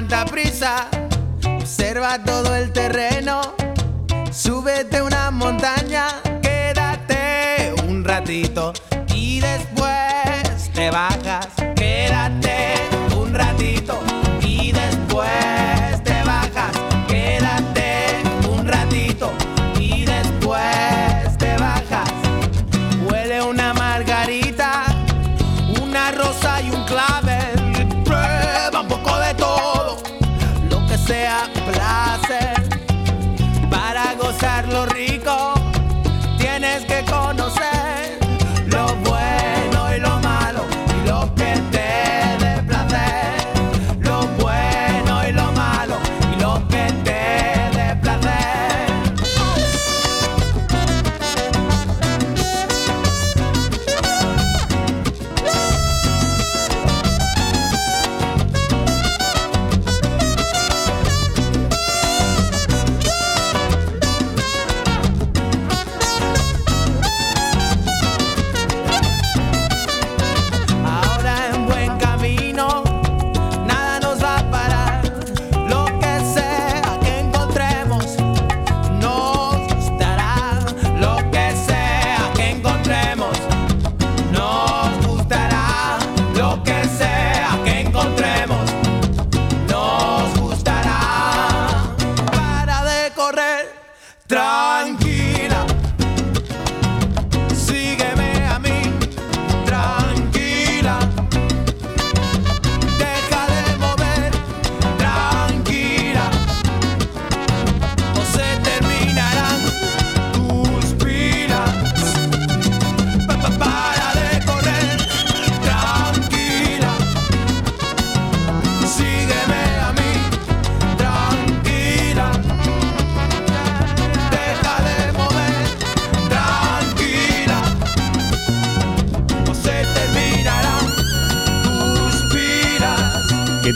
Tanta prisa. Observa todo el terreno,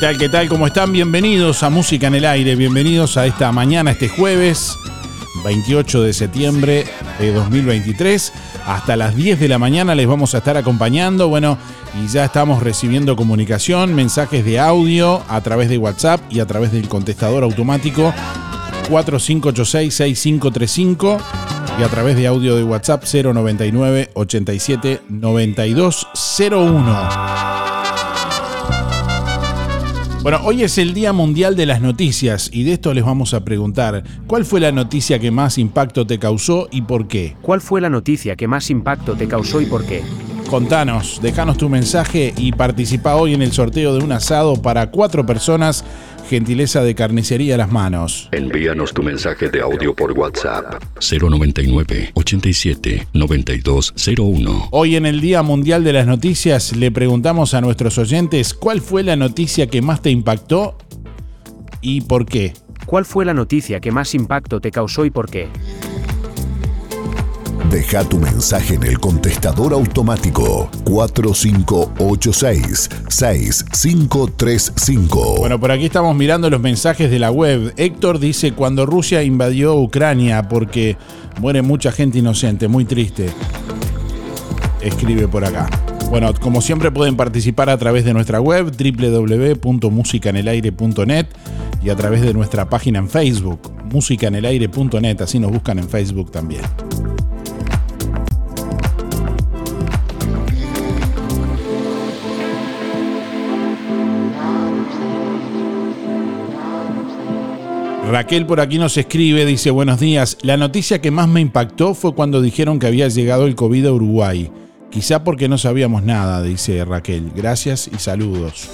tal? ¿Qué tal? ¿Cómo están? Bienvenidos a Música en el Aire. Bienvenidos a esta mañana, este jueves 28 de septiembre de 2023. Hasta las 10 de la mañana les vamos a estar acompañando. Bueno, y ya estamos recibiendo comunicación, mensajes de audio a través de WhatsApp y a través del contestador automático 4586-6535 y a través de audio de WhatsApp 099 87 9201. Bueno, hoy es el Día Mundial de las Noticias y de esto les vamos a preguntar, ¿cuál fue la noticia que más impacto te causó y por qué? ¿Cuál fue la noticia que más impacto te causó y por qué? Contanos, dejanos tu mensaje y participa hoy en el sorteo de un asado para cuatro personas, gentileza de carnicería a las manos. Envíanos tu mensaje de audio por WhatsApp 099 87 9201. Hoy en el Día Mundial de las Noticias le preguntamos a nuestros oyentes cuál fue la noticia que más te impactó y por qué. ¿Cuál fue la noticia que más impacto te causó y por qué? Deja tu mensaje en el contestador automático 4586-6535. Bueno, por aquí estamos mirando los mensajes de la web. Héctor dice, cuando Rusia invadió Ucrania porque muere mucha gente inocente, muy triste. Escribe por acá. Bueno, como siempre pueden participar a través de nuestra web www.musicanelaire.net y a través de nuestra página en Facebook, musicanelaire.net, así nos buscan en Facebook también. Raquel por aquí nos escribe, dice buenos días, la noticia que más me impactó fue cuando dijeron que había llegado el COVID a Uruguay. Quizá porque no sabíamos nada, dice Raquel. Gracias y saludos.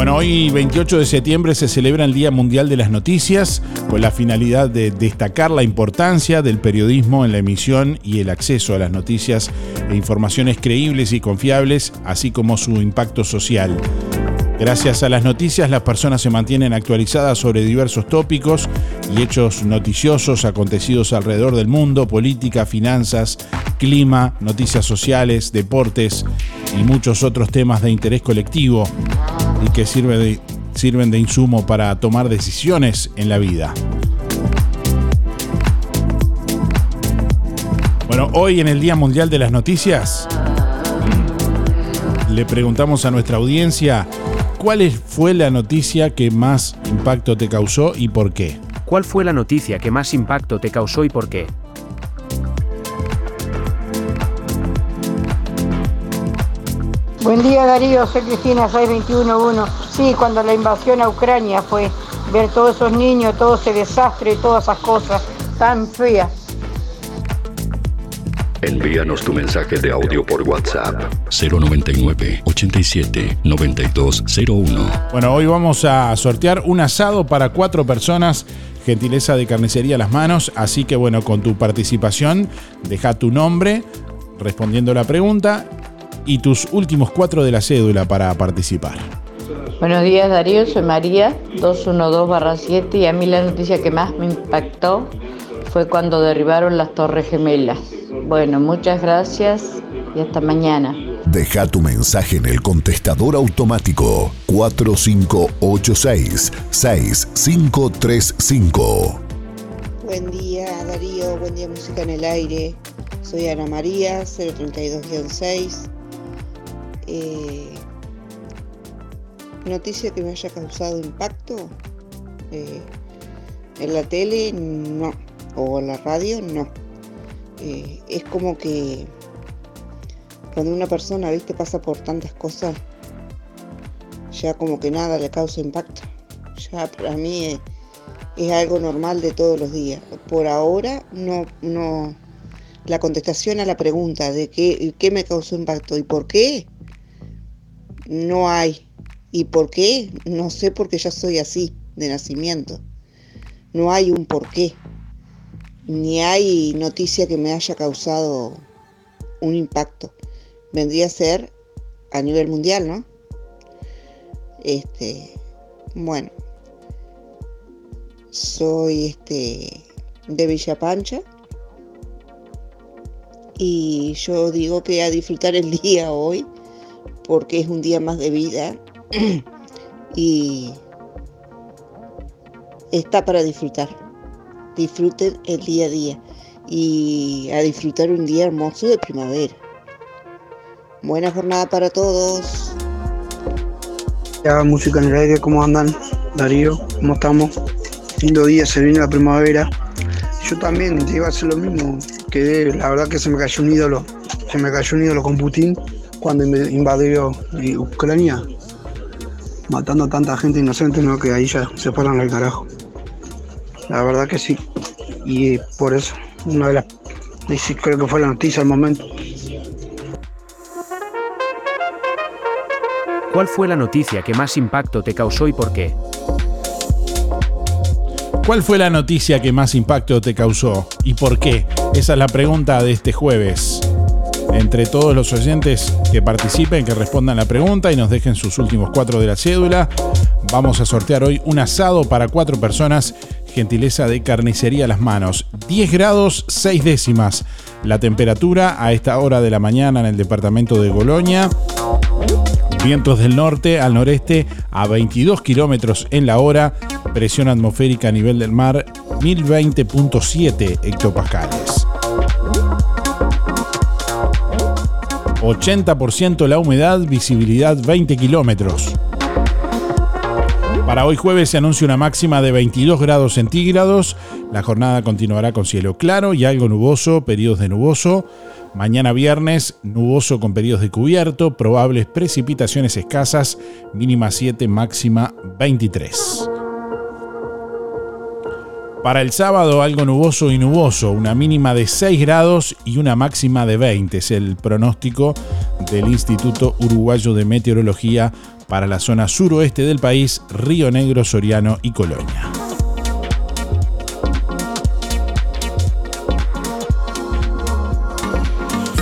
Bueno, hoy 28 de septiembre se celebra el Día Mundial de las Noticias con la finalidad de destacar la importancia del periodismo en la emisión y el acceso a las noticias e informaciones creíbles y confiables, así como su impacto social. Gracias a las noticias las personas se mantienen actualizadas sobre diversos tópicos y hechos noticiosos acontecidos alrededor del mundo, política, finanzas, clima, noticias sociales, deportes y muchos otros temas de interés colectivo y que sirve sirven de insumo para tomar decisiones en la vida. Bueno, hoy en el Día Mundial de las Noticias le preguntamos a nuestra audiencia cuál fue la noticia que más impacto te causó y por qué. ¿Cuál fue la noticia que más impacto te causó y por qué? Buen día Darío, soy Cristina 6211. Sí, cuando la invasión a Ucrania fue ver todos esos niños, todo ese desastre, todas esas cosas tan feas. Envíanos tu mensaje de audio por WhatsApp 099 87 9201. Bueno, hoy vamos a sortear un asado para cuatro personas gentileza de carnicería a las manos. Así que bueno, con tu participación, deja tu nombre respondiendo la pregunta y tus últimos cuatro de la cédula para participar. Buenos días Darío, soy María, 212-7 y a mí la noticia que más me impactó fue cuando derribaron las Torres Gemelas. Bueno, muchas gracias y hasta mañana. Deja tu mensaje en el contestador automático 4586-6535. Buen día Darío, buen día Música en el Aire. Soy Ana María, 032-6. Eh, noticia que me haya causado impacto eh, en la tele no o en la radio no. Eh, es como que cuando una persona viste pasa por tantas cosas ya como que nada le causa impacto. Ya para mí es, es algo normal de todos los días. Por ahora no no. La contestación a la pregunta de qué, qué me causó impacto y por qué no hay. ¿Y por qué? No sé porque ya soy así, de nacimiento. No hay un por qué. Ni hay noticia que me haya causado un impacto. Vendría a ser a nivel mundial, ¿no? Este, bueno, soy este de Villa Pancha y yo digo que a disfrutar el día hoy porque es un día más de vida y está para disfrutar. Disfruten el día a día y a disfrutar un día hermoso de primavera. Buena jornada para todos. Ya, música en el aire, ¿cómo andan? Darío, ¿cómo estamos? Lindo día, se viene la primavera. Yo también te iba a hacer lo mismo, que la verdad que se me cayó un ídolo, se me cayó un ídolo con Putin cuando invadió Ucrania, matando a tanta gente inocente, ¿no? que ahí ya se fueron al carajo. La verdad que sí. Y por eso, una de las. Creo que fue la noticia al momento. ¿Cuál fue la noticia que más impacto te causó y por qué? ¿Cuál fue la noticia que más impacto te causó y por qué? Esa es la pregunta de este jueves. Entre todos los oyentes que participen, que respondan la pregunta y nos dejen sus últimos cuatro de la cédula. Vamos a sortear hoy un asado para cuatro personas, gentileza de carnicería a las manos. 10 grados 6 décimas la temperatura a esta hora de la mañana en el departamento de Goloña. Vientos del norte al noreste a 22 kilómetros en la hora. Presión atmosférica a nivel del mar 1020.7 hectopascales. 80% la humedad, visibilidad 20 kilómetros. Para hoy jueves se anuncia una máxima de 22 grados centígrados. La jornada continuará con cielo claro y algo nuboso, periodos de nuboso. Mañana viernes, nuboso con periodos de cubierto, probables precipitaciones escasas, mínima 7, máxima 23. Para el sábado algo nuboso y nuboso, una mínima de 6 grados y una máxima de 20. Es el pronóstico del Instituto Uruguayo de Meteorología para la zona suroeste del país, Río Negro, Soriano y Colonia.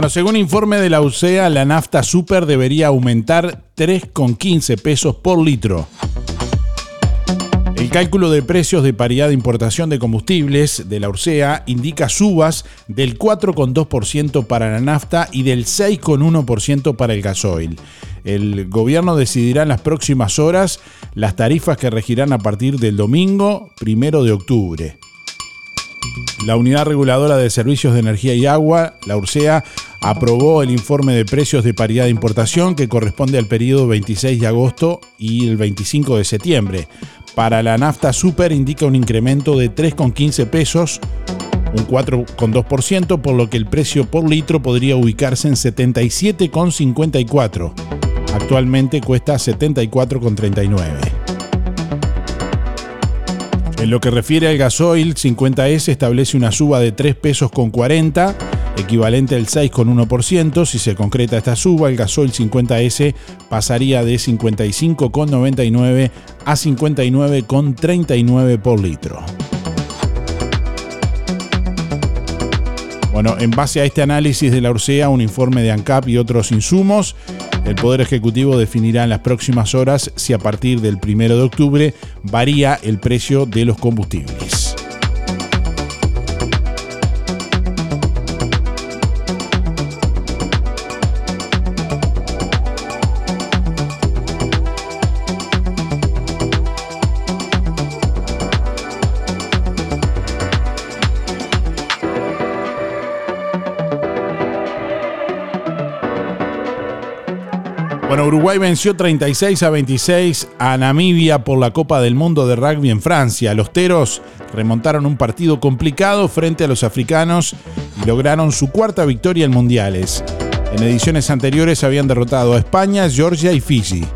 Bueno, según informe de la UCEA, la nafta super debería aumentar 3,15 pesos por litro. El cálculo de precios de paridad de importación de combustibles de la URSEA indica subas del 4,2% para la nafta y del 6,1% para el gasoil. El gobierno decidirá en las próximas horas las tarifas que regirán a partir del domingo primero de octubre. La Unidad Reguladora de Servicios de Energía y Agua, la URSEA, aprobó el informe de precios de paridad de importación que corresponde al periodo 26 de agosto y el 25 de septiembre. Para la nafta super indica un incremento de 3,15 pesos, un 4,2%, por lo que el precio por litro podría ubicarse en 77,54. Actualmente cuesta 74,39. En lo que refiere al gasoil, 50S establece una suba de 3 pesos con 40, equivalente al 6,1%. Si se concreta esta suba, el gasoil 50S pasaría de 55,99 a 59,39 por litro. Bueno, en base a este análisis de la Ursea, un informe de ANCAP y otros insumos, el Poder Ejecutivo definirá en las próximas horas si a partir del 1 de octubre varía el precio de los combustibles. Uruguay venció 36 a 26 a Namibia por la Copa del Mundo de Rugby en Francia. Los Teros remontaron un partido complicado frente a los africanos y lograron su cuarta victoria en mundiales. En ediciones anteriores habían derrotado a España, Georgia y Fiji.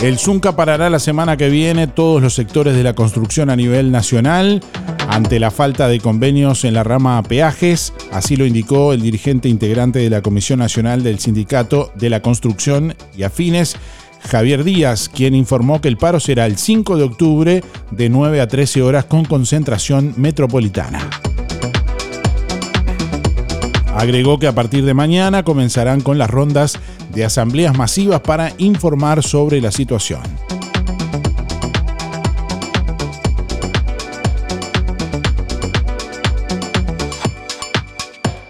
El Zunca parará la semana que viene todos los sectores de la construcción a nivel nacional ante la falta de convenios en la rama peajes, así lo indicó el dirigente integrante de la Comisión Nacional del Sindicato de la Construcción y Afines, Javier Díaz, quien informó que el paro será el 5 de octubre de 9 a 13 horas con concentración metropolitana. Agregó que a partir de mañana comenzarán con las rondas de asambleas masivas para informar sobre la situación.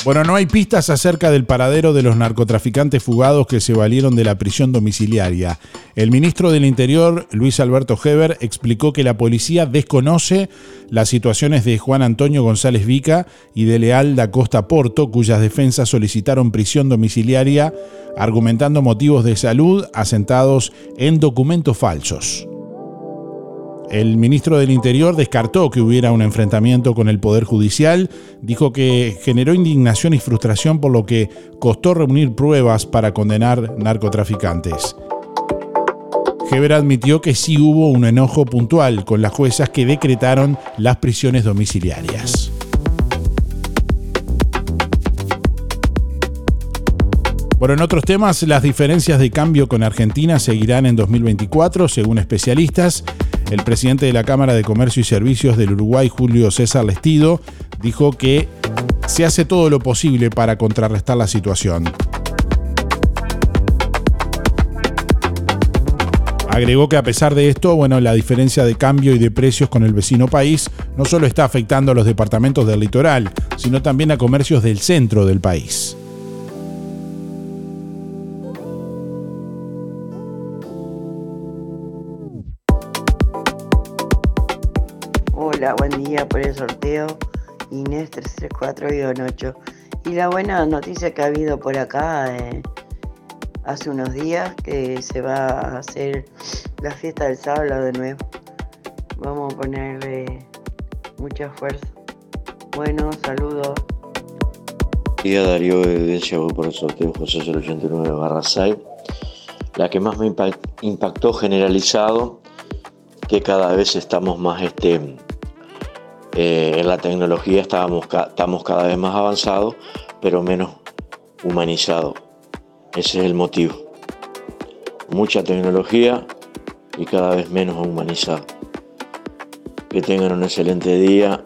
Bueno, no hay pistas acerca del paradero de los narcotraficantes fugados que se valieron de la prisión domiciliaria. El ministro del Interior, Luis Alberto Heber, explicó que la policía desconoce las situaciones de Juan Antonio González Vica y de Leal da Costa Porto, cuyas defensas solicitaron prisión domiciliaria argumentando motivos de salud asentados en documentos falsos. El ministro del Interior descartó que hubiera un enfrentamiento con el Poder Judicial, dijo que generó indignación y frustración por lo que costó reunir pruebas para condenar narcotraficantes. Heber admitió que sí hubo un enojo puntual con las juezas que decretaron las prisiones domiciliarias. Bueno, en otros temas, las diferencias de cambio con Argentina seguirán en 2024, según especialistas. El presidente de la Cámara de Comercio y Servicios del Uruguay, Julio César Lestido, dijo que se hace todo lo posible para contrarrestar la situación. Agregó que a pesar de esto, bueno, la diferencia de cambio y de precios con el vecino país no solo está afectando a los departamentos del litoral, sino también a comercios del centro del país. Por el sorteo. Inés 334-8. Y la buena noticia que ha habido por acá eh, hace unos días, que se va a hacer la fiesta del sábado de nuevo. Vamos a ponerle mucha fuerza. Bueno, saludos. Día Darío Evidencia por el sorteo José 089 barra 6. La que más me impactó generalizado, que cada vez estamos más este, eh, en la tecnología estábamos, estamos cada vez más avanzados, pero menos humanizados. Ese es el motivo. Mucha tecnología y cada vez menos humanizado. Que tengan un excelente día.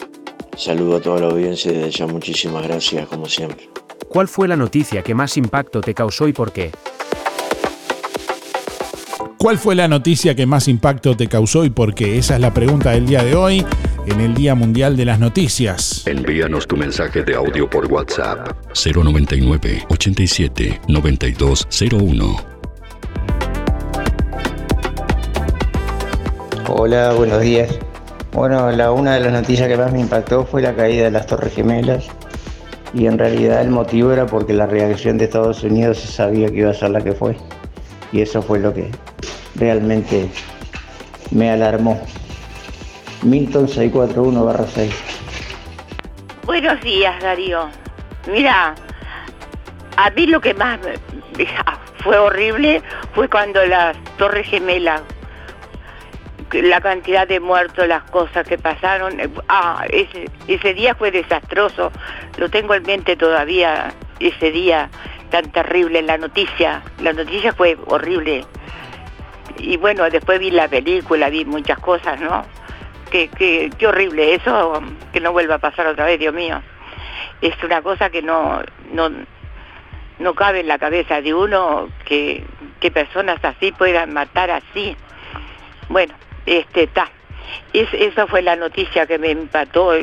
Saludo a toda la audiencia y desde ya muchísimas gracias como siempre. ¿Cuál fue la noticia que más impacto te causó y por qué? ¿Cuál fue la noticia que más impacto te causó y por qué? Esa es la pregunta del día de hoy en el Día Mundial de las Noticias. Envíanos tu mensaje de audio por WhatsApp 099 87 9201. Hola, buenos días. Bueno, la, una de las noticias que más me impactó fue la caída de las Torres Gemelas y en realidad el motivo era porque la reacción de Estados Unidos se sabía que iba a ser la que fue y eso fue lo que realmente me alarmó. Milton 641-6. Buenos días, Darío. Mira, a mí lo que más fue horrible fue cuando las Torres Gemelas, la cantidad de muertos, las cosas que pasaron. Ah, ese, ese día fue desastroso. Lo tengo en mente todavía, ese día tan terrible, la noticia. La noticia fue horrible. Y bueno, después vi la película, vi muchas cosas, ¿no? Qué, qué, horrible eso, que no vuelva a pasar otra vez, Dios mío. Es una cosa que no, no, no cabe en la cabeza de uno que, que personas así puedan matar así. Bueno, este está. Es, esa fue la noticia que me empató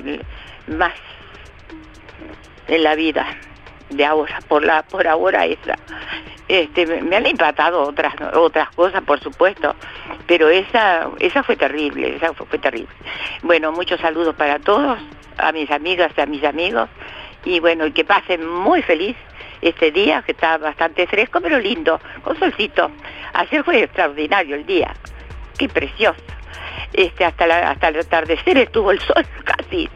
más en la vida de ahora, por la, por ahora esa. Este, me han empatado otras otras cosas, por supuesto, pero esa esa fue terrible, esa fue, terrible. Bueno, muchos saludos para todos, a mis amigas a mis amigos, y bueno, que pasen muy feliz este día, que está bastante fresco, pero lindo, con solcito. Ayer fue extraordinario el día, qué precioso. Este, hasta, la, hasta el atardecer estuvo el sol casi.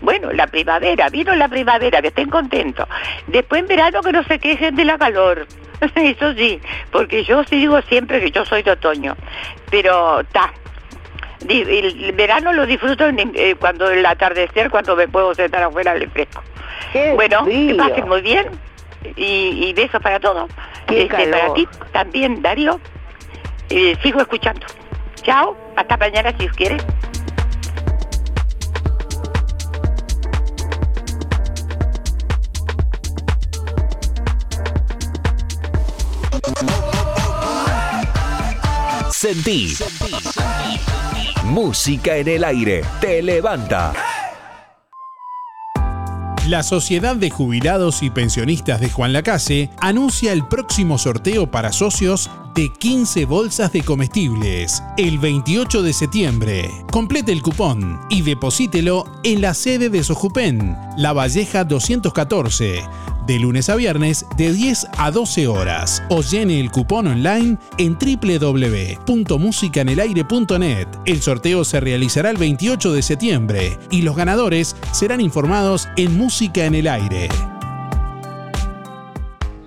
Bueno, la primavera, vino la primavera, que estén contentos. Después en verano que no se quejen de la calor. Eso sí, porque yo sí digo siempre que yo soy de otoño. Pero está, el verano lo disfruto eh, cuando el atardecer, cuando me puedo sentar afuera al fresco. bueno, que pasen muy bien y, besos para todos. Este, para ti también, Darío. Eh, sigo escuchando. Chao, hasta mañana si os quiere. Sentí. Música en el aire. Te levanta. La Sociedad de Jubilados y Pensionistas de Juan Lacase anuncia el próximo sorteo para socios de 15 bolsas de comestibles el 28 de septiembre. Complete el cupón y deposítelo en la sede de Sojupen, La Valleja 214 de lunes a viernes de 10 a 12 horas o llene el cupón online en www.musicanelaire.net. El sorteo se realizará el 28 de septiembre y los ganadores serán informados en Música en el Aire.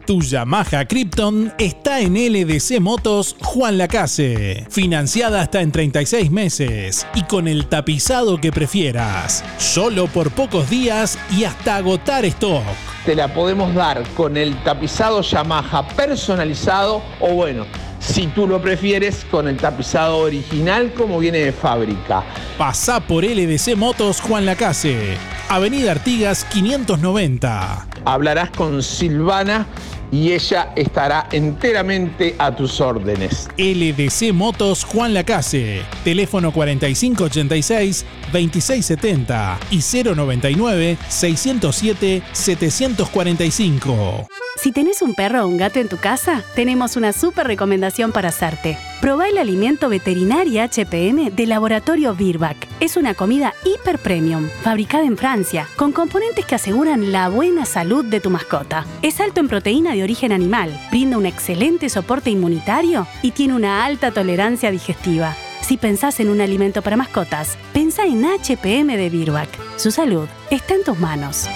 Tu Yamaha Krypton está en LDC Motos Juan Lacase. Financiada hasta en 36 meses y con el tapizado que prefieras. Solo por pocos días y hasta agotar stock te la podemos dar con el tapizado Yamaha personalizado o bueno, si tú lo prefieres, con el tapizado original como viene de fábrica. Pasá por LDC Motos Juan Lacase, Avenida Artigas 590. Hablarás con Silvana y ella estará enteramente a tus órdenes. LDC Motos Juan Lacase, teléfono 4586-2670 y 099-607-745. Si tenés un perro o un gato en tu casa, tenemos una súper recomendación para hacerte. Probá el alimento veterinario HPM de Laboratorio Virbac. Es una comida hiper premium, fabricada en Francia, con componentes que aseguran la buena salud de tu mascota. Es alto en proteína de origen animal, brinda un excelente soporte inmunitario y tiene una alta tolerancia digestiva. Si pensás en un alimento para mascotas, pensá en HPM de Virbac. Su salud está en tus manos.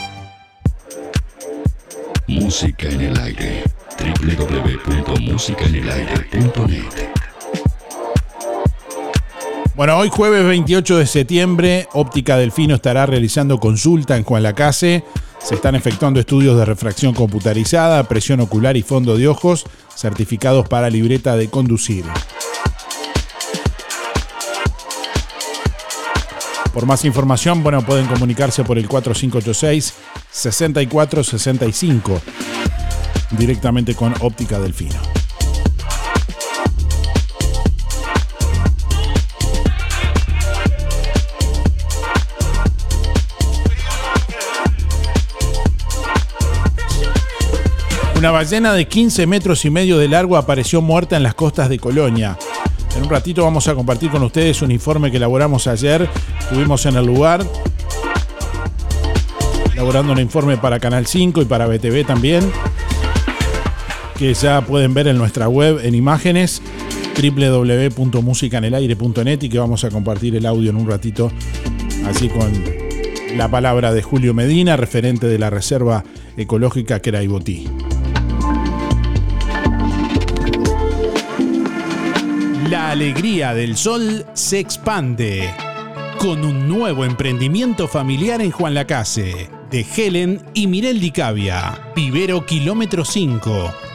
Música en el aire. www.musicaenelaire.net bueno, hoy jueves 28 de septiembre, Óptica Delfino estará realizando consulta en Juan Lacase. Se están efectuando estudios de refracción computarizada, presión ocular y fondo de ojos, certificados para libreta de conducir. Por más información, bueno, pueden comunicarse por el 4586-6465 directamente con Óptica Delfino. Una ballena de 15 metros y medio de largo apareció muerta en las costas de Colonia. En un ratito vamos a compartir con ustedes un informe que elaboramos ayer. Estuvimos en el lugar elaborando un informe para Canal 5 y para BTV también, que ya pueden ver en nuestra web en imágenes www.musicanelaire.net y que vamos a compartir el audio en un ratito, así con la palabra de Julio Medina, referente de la Reserva Ecológica Queraibotí. La alegría del sol se expande con un nuevo emprendimiento familiar en Juan Lacase, de Helen y Mirel Dicavia. Vivero Kilómetro 5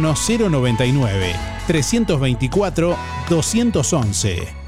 099 324 211.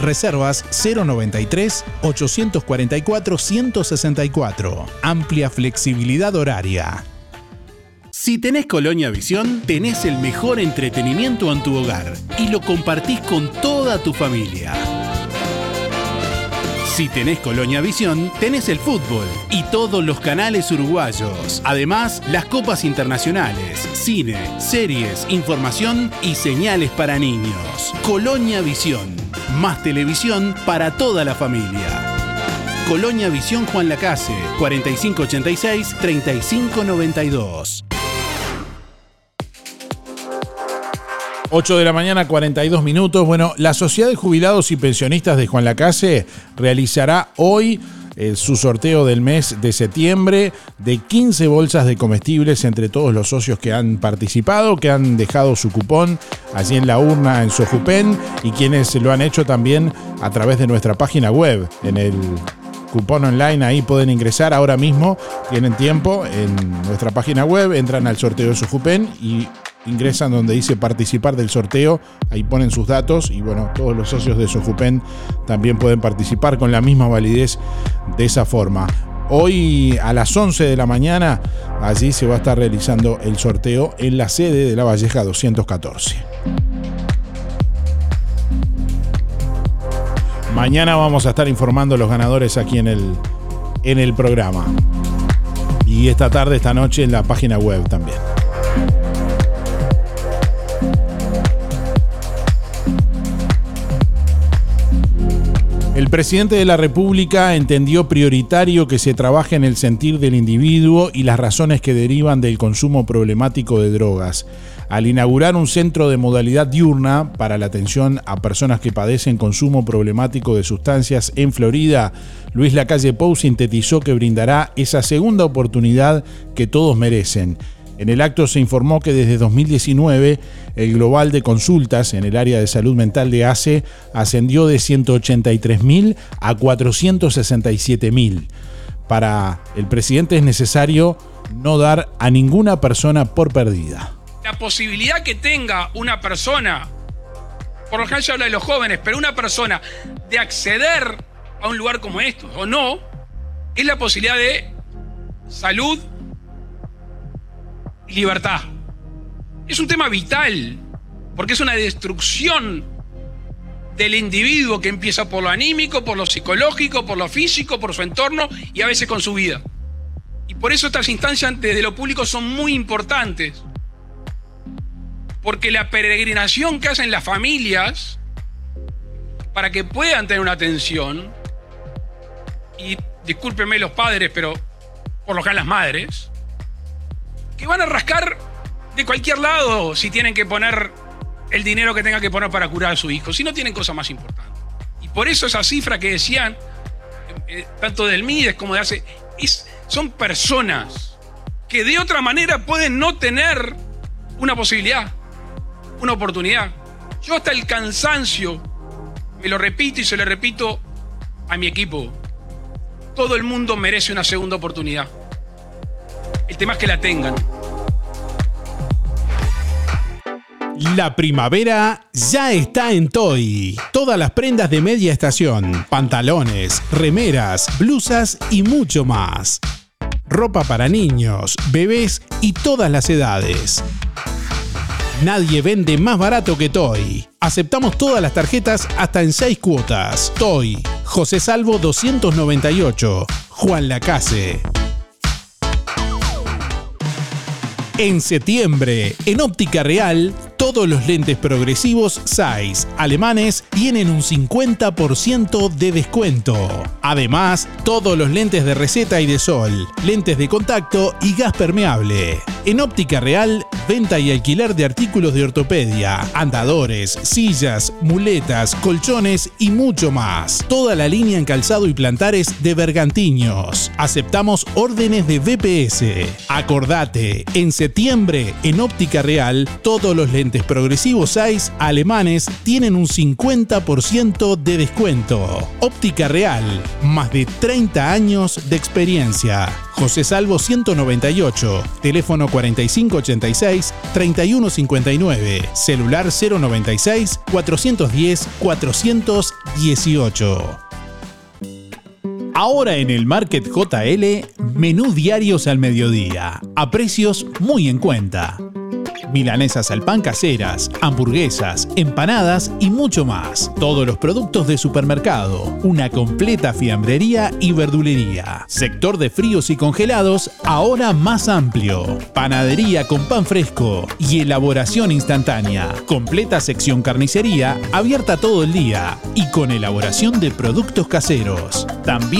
reservas 093 844 164. Amplia flexibilidad horaria. Si tenés Colonia Visión, tenés el mejor entretenimiento en tu hogar y lo compartís con toda tu familia. Si tenés Colonia Visión, tenés el fútbol y todos los canales uruguayos. Además, las copas internacionales, cine, series, información y señales para niños. Colonia Visión. Más televisión para toda la familia. Colonia Visión Juan Lacase, 4586-3592. 8 de la mañana, 42 minutos. Bueno, la Sociedad de Jubilados y Pensionistas de Juan Lacase realizará hoy eh, su sorteo del mes de septiembre de 15 bolsas de comestibles entre todos los socios que han participado, que han dejado su cupón allí en la urna en Sojupen y quienes lo han hecho también a través de nuestra página web en el cupón online, ahí pueden ingresar ahora mismo, tienen tiempo en nuestra página web, entran al sorteo de Sojupen y ingresan donde dice participar del sorteo, ahí ponen sus datos y bueno, todos los socios de Sojupen también pueden participar con la misma validez de esa forma. Hoy a las 11 de la mañana allí se va a estar realizando el sorteo en la sede de la Valleja 214. Mañana vamos a estar informando a los ganadores aquí en el, en el programa. Y esta tarde, esta noche en la página web también. El presidente de la República entendió prioritario que se trabaje en el sentir del individuo y las razones que derivan del consumo problemático de drogas. Al inaugurar un centro de modalidad diurna para la atención a personas que padecen consumo problemático de sustancias en Florida, Luis Lacalle Pou sintetizó que brindará esa segunda oportunidad que todos merecen en el acto se informó que desde 2019 el global de consultas en el área de salud mental de ACE ascendió de 183.000 a 467.000. Para el presidente es necesario no dar a ninguna persona por perdida. La posibilidad que tenga una persona, por lo general se habla de los jóvenes, pero una persona de acceder a un lugar como esto, o no, es la posibilidad de salud libertad. Es un tema vital, porque es una destrucción del individuo que empieza por lo anímico, por lo psicológico, por lo físico, por su entorno y a veces con su vida. Y por eso estas instancias desde lo público son muy importantes. Porque la peregrinación que hacen las familias para que puedan tener una atención, y discúlpenme los padres, pero por lo general las madres, que van a rascar de cualquier lado si tienen que poner el dinero que tengan que poner para curar a su hijo, si no tienen cosas más importantes. Y por eso esa cifra que decían, eh, tanto del MIDES como de hace, son personas que de otra manera pueden no tener una posibilidad, una oportunidad. Yo hasta el cansancio, me lo repito y se lo repito a mi equipo, todo el mundo merece una segunda oportunidad. El tema que la tengan. La primavera ya está en Toy. Todas las prendas de media estación, pantalones, remeras, blusas y mucho más. Ropa para niños, bebés y todas las edades. Nadie vende más barato que Toy. Aceptamos todas las tarjetas hasta en 6 cuotas. Toy, José Salvo 298, Juan Lacase. En septiembre, en Óptica Real, todos los lentes progresivos Zeiss alemanes tienen un 50% de descuento. Además, todos los lentes de receta y de sol, lentes de contacto y gas permeable. En Óptica Real, venta y alquiler de artículos de ortopedia, andadores, sillas, muletas, colchones y mucho más. Toda la línea en calzado y plantares de Bergantiños. Aceptamos órdenes de BPS. Acordate, en septiembre, en Óptica Real, todos los lentes progresivos Zeiss alemanes tienen un 50% de descuento. Óptica Real, más de 30 años de experiencia. José Salvo 198, teléfono 4586-3159, celular 096-410-418. Ahora en el Market JL, menú diarios al mediodía, a precios muy en cuenta milanesas al pan caseras, hamburguesas, empanadas y mucho más. Todos los productos de supermercado, una completa fiambrería y verdulería. Sector de fríos y congelados ahora más amplio. Panadería con pan fresco y elaboración instantánea. Completa sección carnicería abierta todo el día y con elaboración de productos caseros. También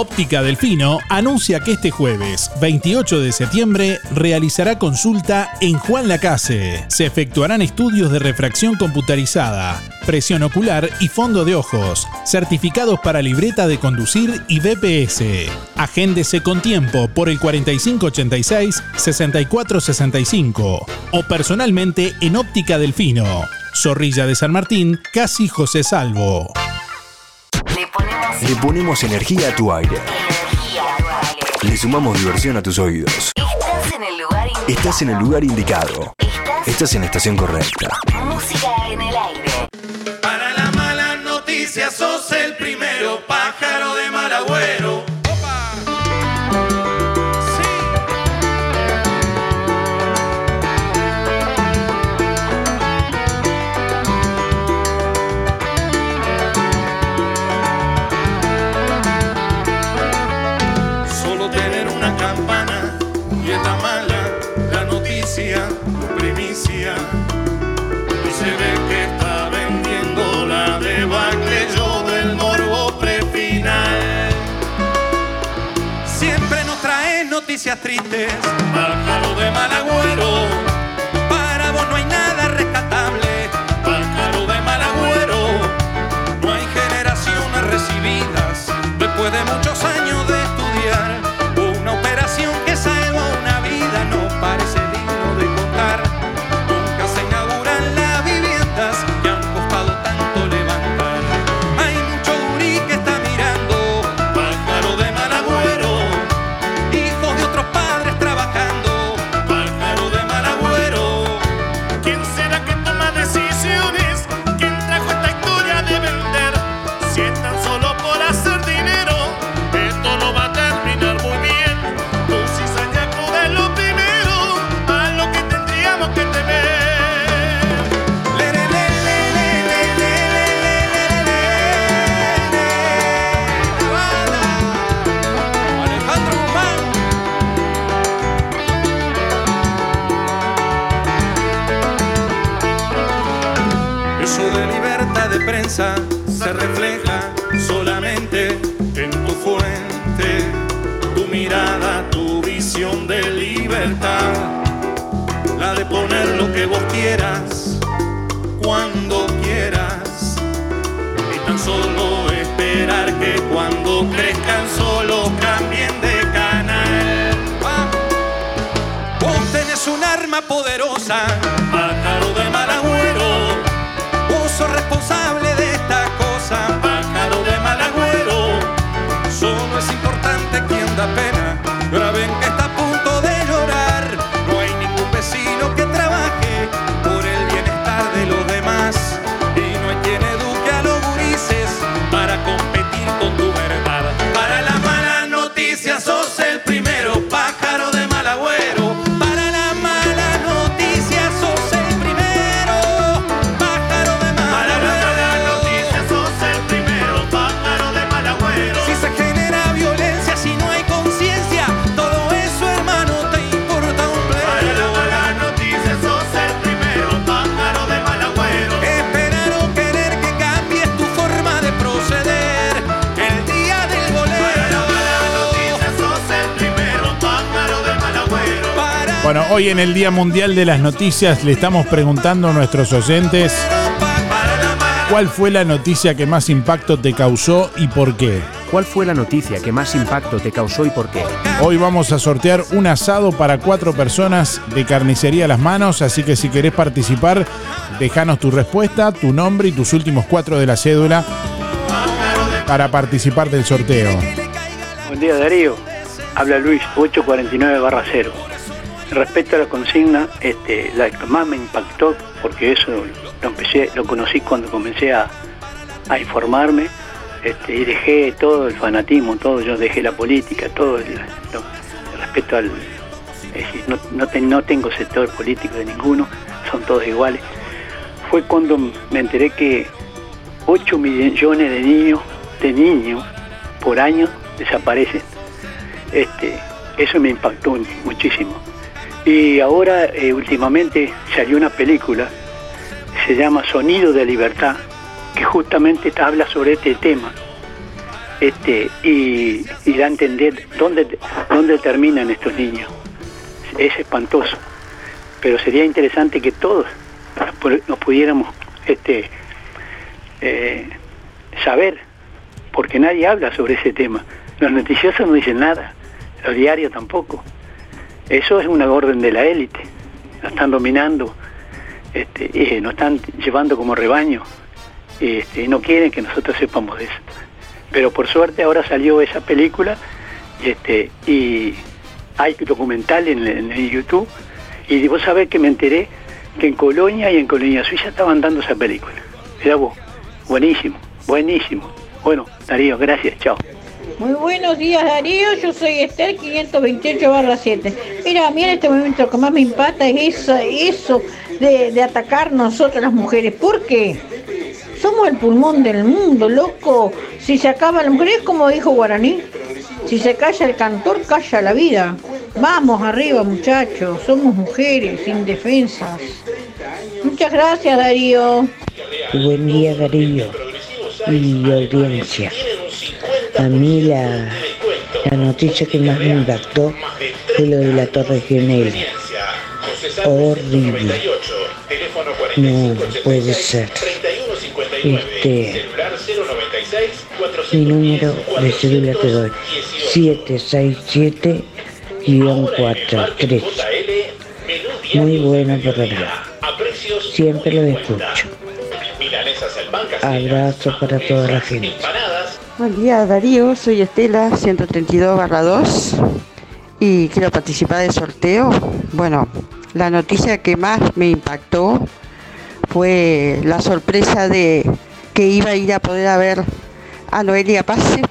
Óptica Delfino anuncia que este jueves 28 de septiembre realizará consulta en Juan Lacase. Se efectuarán estudios de refracción computarizada, presión ocular y fondo de ojos, certificados para libreta de conducir y BPS. Agéndese con tiempo por el 4586-6465 o personalmente en Óptica Delfino. Zorrilla de San Martín, casi José Salvo. Le ponemos energía a tu aire. Le sumamos diversión a tus oídos. Estás en el lugar indicado. Estás en el lugar indicado. Estás en la estación correcta. Música en el aire. Para la mala noticia sos el primero, Día Mundial de las Noticias le estamos preguntando a nuestros oyentes cuál fue la noticia que más impacto te causó y por qué. ¿Cuál fue la noticia que más impacto te causó y por qué? Hoy vamos a sortear un asado para cuatro personas de carnicería a las manos, así que si querés participar, déjanos tu respuesta, tu nombre y tus últimos cuatro de la cédula para participar del sorteo. Buen día Darío, habla Luis 849 barra 0. Respecto a la consigna, este, la que más me impactó, porque eso lo empecé, lo conocí cuando comencé a, a informarme, este, y dejé todo el fanatismo, todo, yo dejé la política, todo el, respecto al, es decir, no, no tengo sector político de ninguno, son todos iguales. Fue cuando me enteré que 8 millones de niños, de niños por año desaparecen. Este, eso me impactó muchísimo. Y ahora eh, últimamente salió una película, se llama Sonido de Libertad, que justamente te habla sobre este tema. Este, y, y da a entender dónde, dónde terminan estos niños. Es espantoso. Pero sería interesante que todos nos pudiéramos este, eh, saber, porque nadie habla sobre ese tema. Los noticiosos no dicen nada, los diarios tampoco. Eso es una orden de la élite. Nos están dominando, este, nos están llevando como rebaño. Este, y no quieren que nosotros sepamos de eso. Pero por suerte ahora salió esa película este, y hay documental en, en- YouTube. Y vos sabés que me enteré que en Colonia y en Colonia Suiza estaban dando esa película. Mirá vos, buenísimo, buenísimo. Bueno, Darío, gracias, chao. Muy buenos días Darío, yo soy Esther 528 barra 7. Mira, a mí en este momento lo que más me impacta es eso, eso de, atacar nosotros las mujeres. ¿Por qué? Somos el pulmón del mundo, loco. Si se acaba la mujer, es como dijo Guaraní. Si se calla el cantor, calla la vida. Vamos arriba, muchachos. Somos mujeres indefensas. Muchas gracias, Darío. Buen día Darío y audiencia. A mí la, la noticia que más me impactó fue lo de la Torre Gemela. Horrible. No puede ser. Este, mi número de cédula te doy. 767-43. Muy bueno programa. Siempre lo escucho. Abrazo para toda la gente. Buen día Darío, soy Estela 132 barra 2 y quiero participar del sorteo. Bueno, la noticia que más me impactó fue la sorpresa de que iba a ir a poder a ver a Noelia Pase.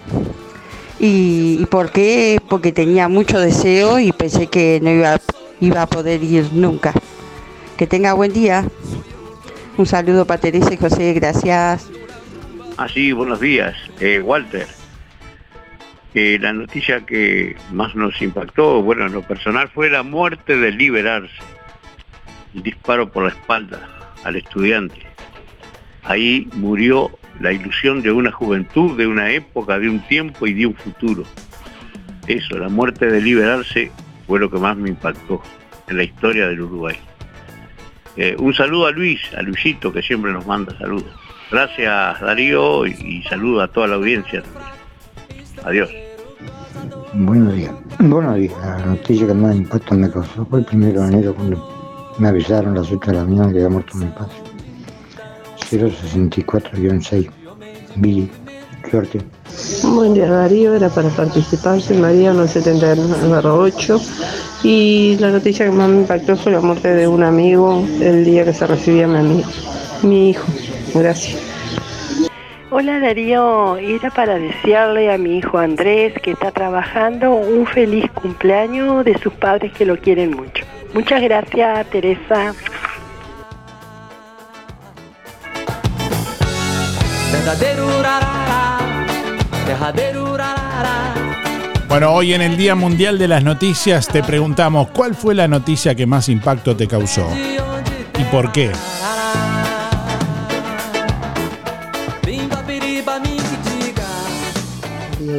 ¿Y, por qué? Porque tenía mucho deseo y pensé que no iba a poder ir nunca. Que tenga buen día. Un saludo para Teresa y José, gracias. Ah, sí, buenos días. Eh, Walter, la noticia que más nos impactó, bueno, en lo personal, fue la muerte de Liberarse. El disparo por la espalda al estudiante. Ahí murió la ilusión de una juventud, de una época, de un tiempo y de un futuro. Eso, la muerte de Liberarse fue lo que más me impactó en la historia del Uruguay. Eh, un saludo a Luis, a Luisito, que siempre nos manda saludos. Gracias Darío y, y saludo a toda la audiencia. Adiós. Buenos días. Buenos días. La noticia que más impacto me causó fue el primero de enero cuando me avisaron a las 8 de la mañana que había muerto mi padre. 064-6. Billy. Suerte. Buen día Darío, era para participar, soy Mariano 79-8 y la noticia que más me impactó fue la muerte de un amigo el día que se recibía mi amigo, mi hijo. Gracias. Hola Darío, era para desearle a mi hijo Andrés que está trabajando un feliz cumpleaños de sus padres que lo quieren mucho. Muchas gracias Teresa. Bueno, hoy en el Día Mundial de las Noticias te preguntamos cuál fue la noticia que más impacto te causó y por qué.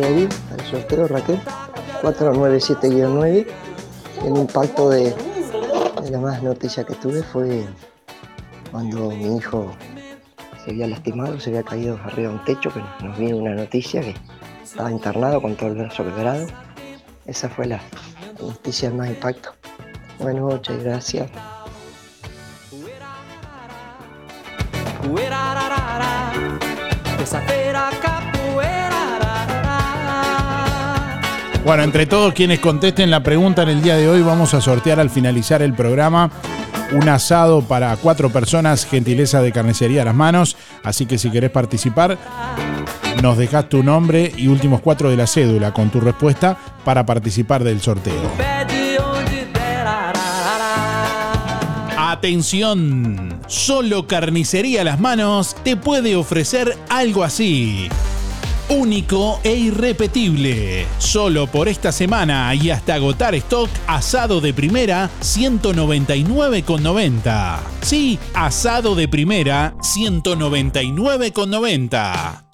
David, al sorteo Raquel, 497-9. El impacto de, de la más noticia que tuve fue cuando mi hijo se había lastimado, se había caído arriba de un techo, que nos vino una noticia que estaba internado con todo el brazo quebrado. Esa fue la noticia de más impacto. Buenas noches, gracias. Bueno, entre todos quienes contesten la pregunta en el día de hoy, vamos a sortear al finalizar el programa un asado para cuatro personas, gentileza de carnicería a las manos. Así que si querés participar, nos dejas tu nombre y últimos cuatro de la cédula con tu respuesta para participar del sorteo. Atención, solo carnicería a las manos te puede ofrecer algo así único e irrepetible. Solo por esta semana y hasta agotar stock, asado de primera 199,90. Sí, asado de primera 199,90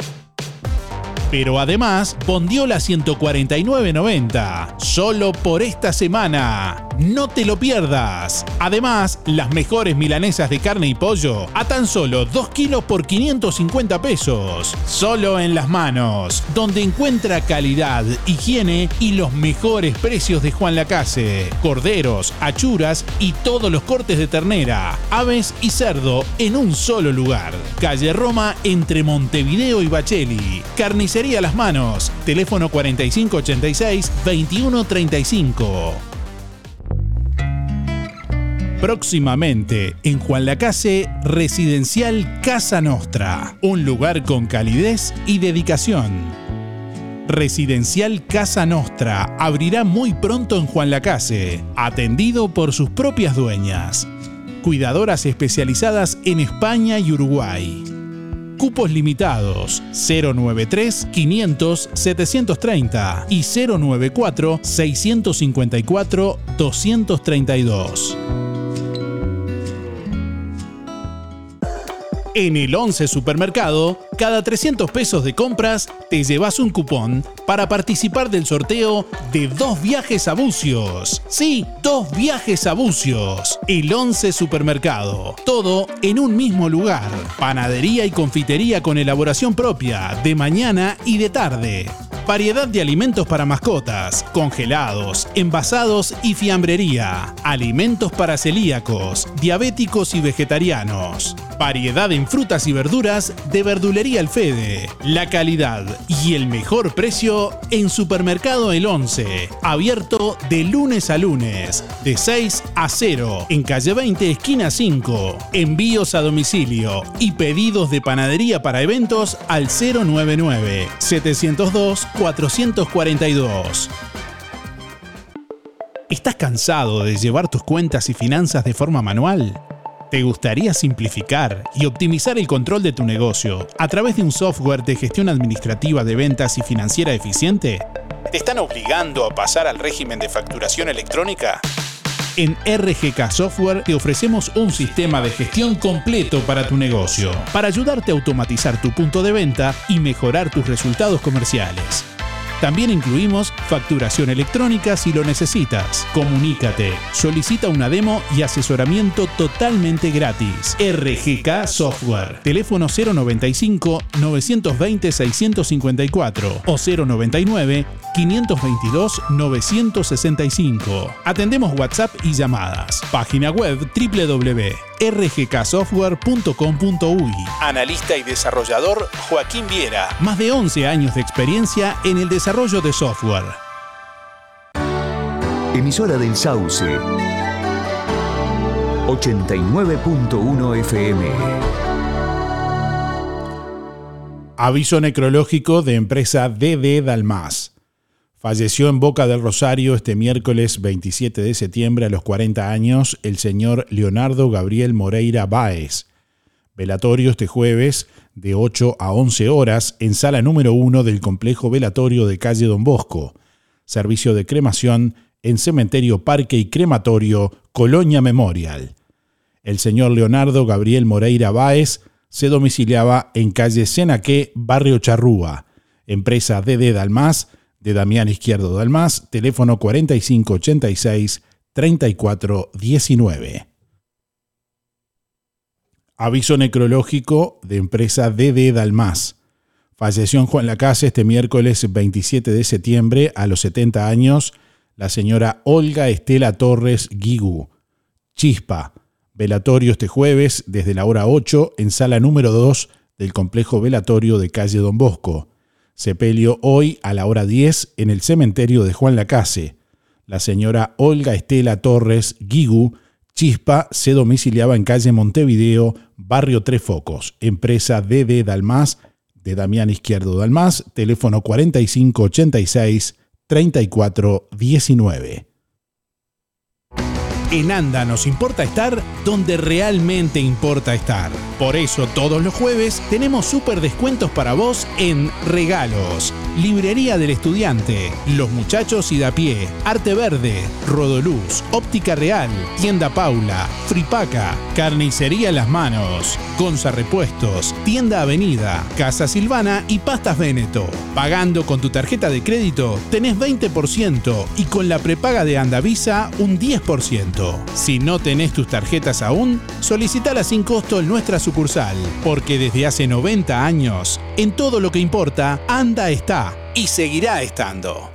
pero además Bondiola 149.90, solo por esta semana. No te lo pierdas. Además, las mejores milanesas de carne y pollo a tan solo 2 kilos por 550 pesos. Solo en las manos, donde encuentra calidad, higiene y los mejores precios de Juan Lacase. Corderos, achuras y todos los cortes de ternera, aves y cerdo en un solo lugar. Calle Roma entre Montevideo y Bacheli. Carnicería las manos. Teléfono 4586-2135. Próximamente en Juan Lacase, Residencial Casa Nostra. Un lugar con calidez y dedicación. Residencial Casa Nostra abrirá muy pronto en Juan Lacase, atendido por sus propias dueñas. Cuidadoras especializadas en España y Uruguay Cupos limitados 093 500 730 y 094 654 232. En el 11 Supermercado, cada 300 pesos de compras te llevas un cupón para participar del sorteo de dos viajes a Bucios. Sí, dos viajes a Bucios. El 11 Supermercado. Todo en un mismo lugar. Panadería y confitería con elaboración propia, de mañana y de tarde. Variedad de alimentos para mascotas, congelados, envasados y fiambrería. Alimentos para celíacos, diabéticos y vegetarianos. Variedad en frutas y verduras de Verdulería Alfede. La calidad y el mejor precio en Supermercado El 11. Abierto de lunes a lunes, de 6 a 0, en calle 20, esquina 5. Envíos a domicilio y pedidos de panadería para eventos al 099 702 442. ¿Estás cansado de llevar tus cuentas y finanzas de forma manual? ¿Te gustaría simplificar y optimizar el control de tu negocio a través de un software de gestión administrativa de ventas y financiera eficiente? ¿Te están obligando a pasar al régimen de facturación electrónica? En RGK Software te ofrecemos un sistema de gestión completo para tu negocio, para ayudarte a automatizar tu punto de venta y mejorar tus resultados comerciales. También incluimos facturación electrónica si lo necesitas. Comunícate, solicita una demo y asesoramiento totalmente gratis. RGK Software. Teléfono 095 920 654 o 099 522 965. Atendemos WhatsApp y llamadas. Página web www.rgksoftware.com.uy. Analista y desarrollador Joaquín Viera. Más de 11 años de experiencia en el desarrollo de software. Emisora del Sauce. 89.1 FM. Aviso necrológico de empresa DD Dalmas. Falleció en Boca del Rosario este miércoles 27 de septiembre a los 40 años el señor Leonardo Gabriel Moreira Báez. Velatorio este jueves de 8 a 11 horas en sala número 1 del complejo velatorio de calle Don Bosco. Servicio de cremación en Cementerio Parque y Crematorio Colonia Memorial. El señor Leonardo Gabriel Moreira Báez se domiciliaba en calle Senaque, Barrio Charrúa. Empresa DD Dalmas de Damián Izquierdo Dalmas, teléfono 4586-3419. Aviso necrológico de empresa DD Dalmas. Falleció en Juan Lacase este miércoles 27 de septiembre a los 70 años la señora Olga Estela Torres Guigú. Chispa. Velatorio este jueves desde la hora 8 en sala número 2 del complejo velatorio de calle Don Bosco sepelio hoy a la hora 10 en el cementerio de Juan Lacase. La señora Olga Estela Torres Guigu Chispa se domiciliaba en calle Montevideo, barrio Tres Focos, empresa DD Dalmas, de Damián Izquierdo Dalmas, teléfono 4586 3419. En ANDA nos importa estar donde realmente importa estar. Por eso todos los jueves tenemos súper descuentos para vos en regalos. Librería del Estudiante, Los Muchachos y da pie, Arte Verde, Rodoluz, Óptica Real, Tienda Paula, Fripaca, Carnicería Las Manos, Gonza Repuestos, Tienda Avenida, Casa Silvana y Pastas Veneto. Pagando con tu tarjeta de crédito tenés 20% y con la prepaga de Andavisa un 10%. Si no tenés tus tarjetas aún, solicitala sin costo en nuestra sucursal, porque desde hace 90 años, en todo lo que importa, Anda está y seguirá estando.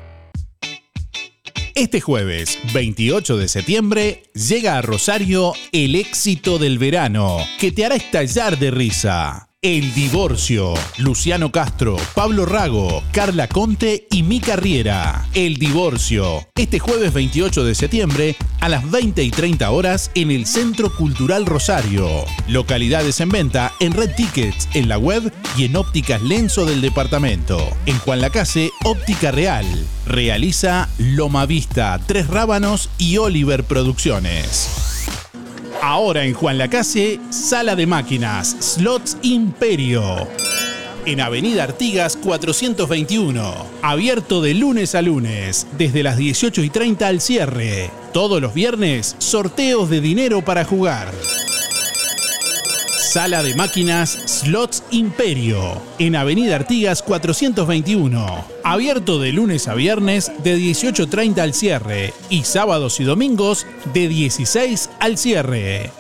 Este jueves, 28 de septiembre, llega a Rosario el éxito del verano, que te hará estallar de risa. El Divorcio. Luciano Castro, Pablo Rago, Carla Conte y Mica Riera. El Divorcio. Este jueves 28 de septiembre a las 20 y 30 horas en el Centro Cultural Rosario. Localidades en venta en Red Tickets, en la web y en ópticas Lenzo del departamento. En Juan Lacase, Óptica Real. Realiza Loma Vista, Tres Rábanos y Oliver Producciones. Ahora en Juan Lacase, Sala de Máquinas, Slots Imperio. En Avenida Artigas 421. Abierto de lunes a lunes, desde las 18 y 30 al cierre. Todos los viernes, sorteos de dinero para jugar. Sala de Máquinas Slots Imperio, en Avenida Artigas 421. Abierto de lunes a viernes de 18.30 al cierre y sábados y domingos de 16 al cierre.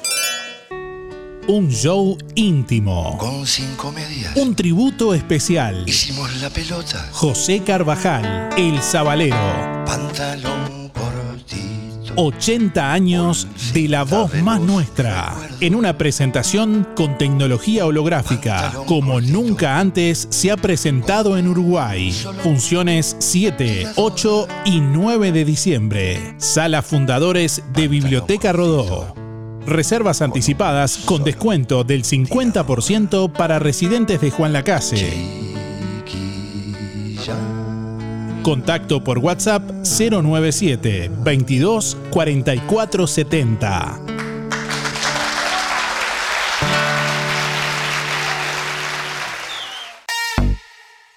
Un show íntimo. Con cinco medias. Un tributo especial. Hicimos la pelota. José Carvajal, El Sabalero. Pantalón 80 años de la voz más nuestra, en una presentación con tecnología holográfica, como nunca antes se ha presentado en Uruguay. Funciones 7, 8 y 9 de diciembre. Sala Fundadores de Biblioteca Rodó. Reservas anticipadas con descuento del 50% para residentes de Juan Lacase. Contacto por WhatsApp 097 22 44 70.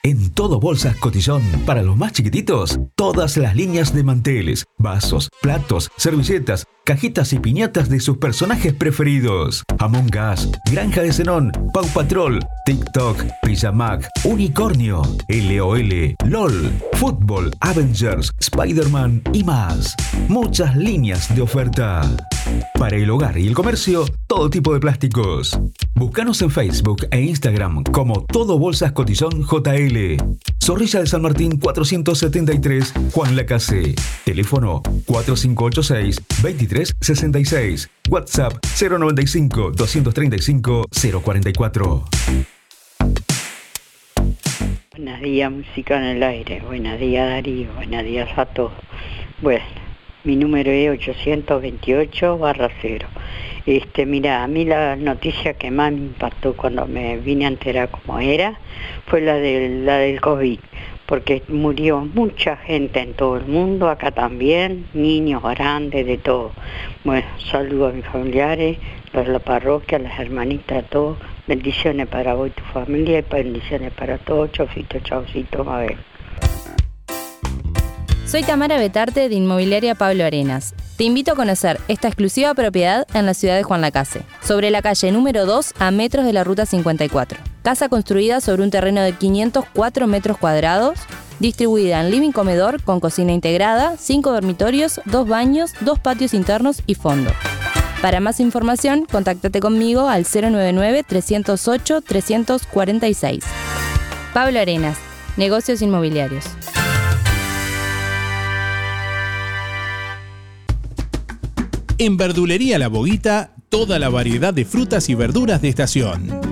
En todo Bolsas Cotillón, para los más chiquititos, todas las líneas de manteles, vasos, platos, servilletas, cajitas y piñatas de sus personajes preferidos. Among Us, Granja de Zenón, Pau Patrol, TikTok, Pijamag, Unicornio, LOL, LOL, Fútbol, Avengers, Spider-Man y más. Muchas líneas de oferta. Para el hogar y el comercio, todo tipo de plásticos. Búscanos en Facebook e Instagram como Todo Bolsas Cotillón JL. Zorrilla de San Martín 473, Juan Lacase. Teléfono 4586 2366. WhatsApp 095 235 044. Buenos días, música en el aire. Buenos días, Darío. Buenos días a todos. Bueno, mi número es 828 barra 0. Este, mira, a mí la noticia que más me impactó cuando me vine a enterar cómo era fue la, de, la del COVID, porque murió mucha gente en todo el mundo, acá también, niños, grandes, de todo. Bueno, saludo a mis familiares, a la parroquia, a las hermanitas, a todos. Bendiciones para vos y tu familia y bendiciones para todos. Chofito, chaucito, ver. Soy Tamara Betarte de Inmobiliaria Pablo Arenas. Te invito a conocer esta exclusiva propiedad en la ciudad de Juan Lacase, sobre la calle número 2 a metros de la ruta 54. Casa construida sobre un terreno de 504 metros cuadrados, distribuida en living comedor con cocina integrada, 5 dormitorios, 2 baños, 2 patios internos y fondo. Para más información, contáctate conmigo al 099-308-346. Pablo Arenas, Negocios Inmobiliarios. En Verdulería La Boguita, toda la variedad de frutas y verduras de estación.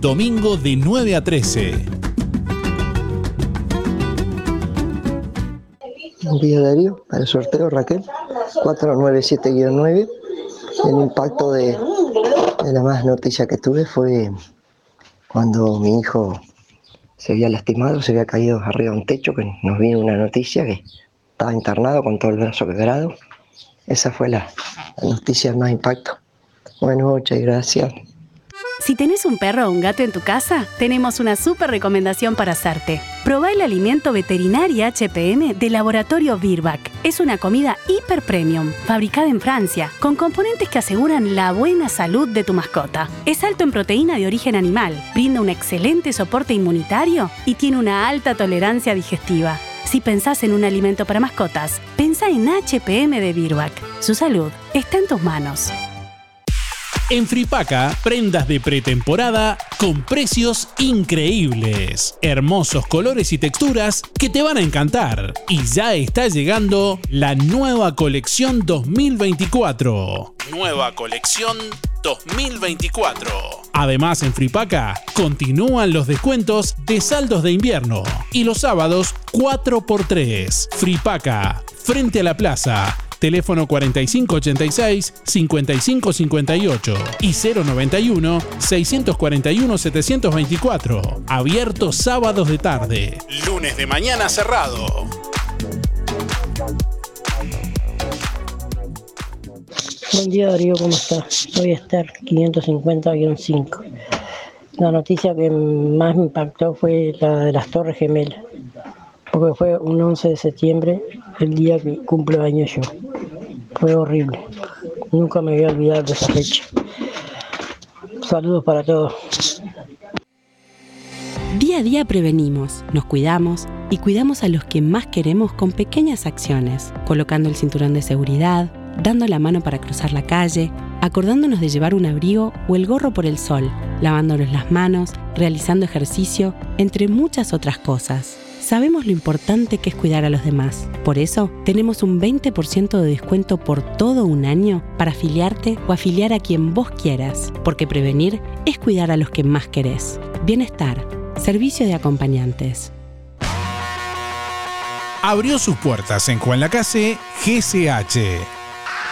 Domingo de 9 a 13. Buen día Darío, para el sorteo Raquel, 497-9. El impacto de, de la más noticia que tuve fue cuando mi hijo se había lastimado, se había caído arriba de un techo, que nos vino una noticia que estaba internado con todo el brazo quebrado. Esa fue la, la noticia más impacto. Buenas noches, gracias. Si tenés un perro o un gato en tu casa, tenemos una súper recomendación para hacerte. Probá el alimento veterinaria HPM de Laboratorio Virbac. Es una comida hiper premium, fabricada en Francia, con componentes que aseguran la buena salud de tu mascota. Es alto en proteína de origen animal, brinda un excelente soporte inmunitario y tiene una alta tolerancia digestiva. Si pensás en un alimento para mascotas, pensá en HPM de Virbac. Su salud está en tus manos. En Fripaca, prendas de pretemporada con precios increíbles. Hermosos colores y texturas que te van a encantar. Y ya está llegando la nueva colección 2024. Nueva colección 2024. Además, en Fripaca continúan los descuentos de saldos de invierno y los sábados 4x3. Fripaca, frente a la plaza teléfono 4586-5558 y 091-641-724. Abierto sábados de tarde. Lunes de mañana cerrado. Buen día Darío, ¿cómo estás? Soy Esther, 550-5. La noticia que más me impactó fue la de las Torres Gemelas, porque fue un 11 de septiembre, el día que cumplo años yo. Fue horrible. Nunca me voy a olvidar de esa fecha. Saludos para todos. Día a día prevenimos, nos cuidamos y cuidamos a los que más queremos con pequeñas acciones, colocando el cinturón de seguridad, dando la mano para cruzar la calle, acordándonos de llevar un abrigo o el gorro por el sol, lavándonos las manos, realizando ejercicio, entre muchas otras cosas. Sabemos lo importante que es cuidar a los demás. Por eso, tenemos un 20% de descuento por todo un año para afiliarte o afiliar a quien vos quieras, porque prevenir es cuidar a los que más querés. Bienestar, servicio de acompañantes. Abrió sus puertas en Juan Lacase GCH.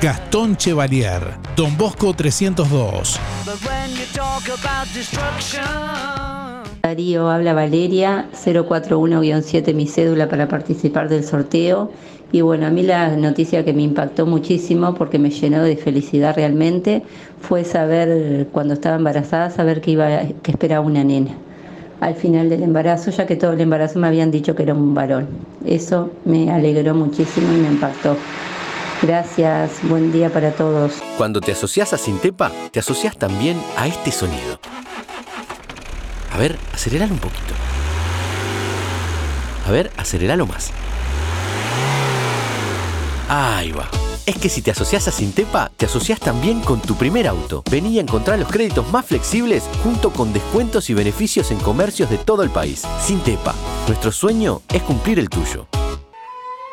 Gastón Chevalier, Don Bosco 302. Darío, habla Valeria, 041-7 mi cédula para participar del sorteo. Y bueno, a mí la noticia que me impactó muchísimo porque me llenó de felicidad realmente fue saber, cuando estaba embarazada, saber que, iba, que esperaba una nena. Al final del embarazo, ya que todo el embarazo me habían dicho que era un varón. Eso me alegró muchísimo y me impactó. Gracias, buen día para todos. Cuando te asocias a Sintepa, te asocias también a este sonido. A ver, aceleralo un poquito. A ver, aceleralo más. Ahí va. Es que si te asocias a Sintepa, te asocias también con tu primer auto. Vení a encontrar los créditos más flexibles junto con descuentos y beneficios en comercios de todo el país. Sintepa, nuestro sueño es cumplir el tuyo.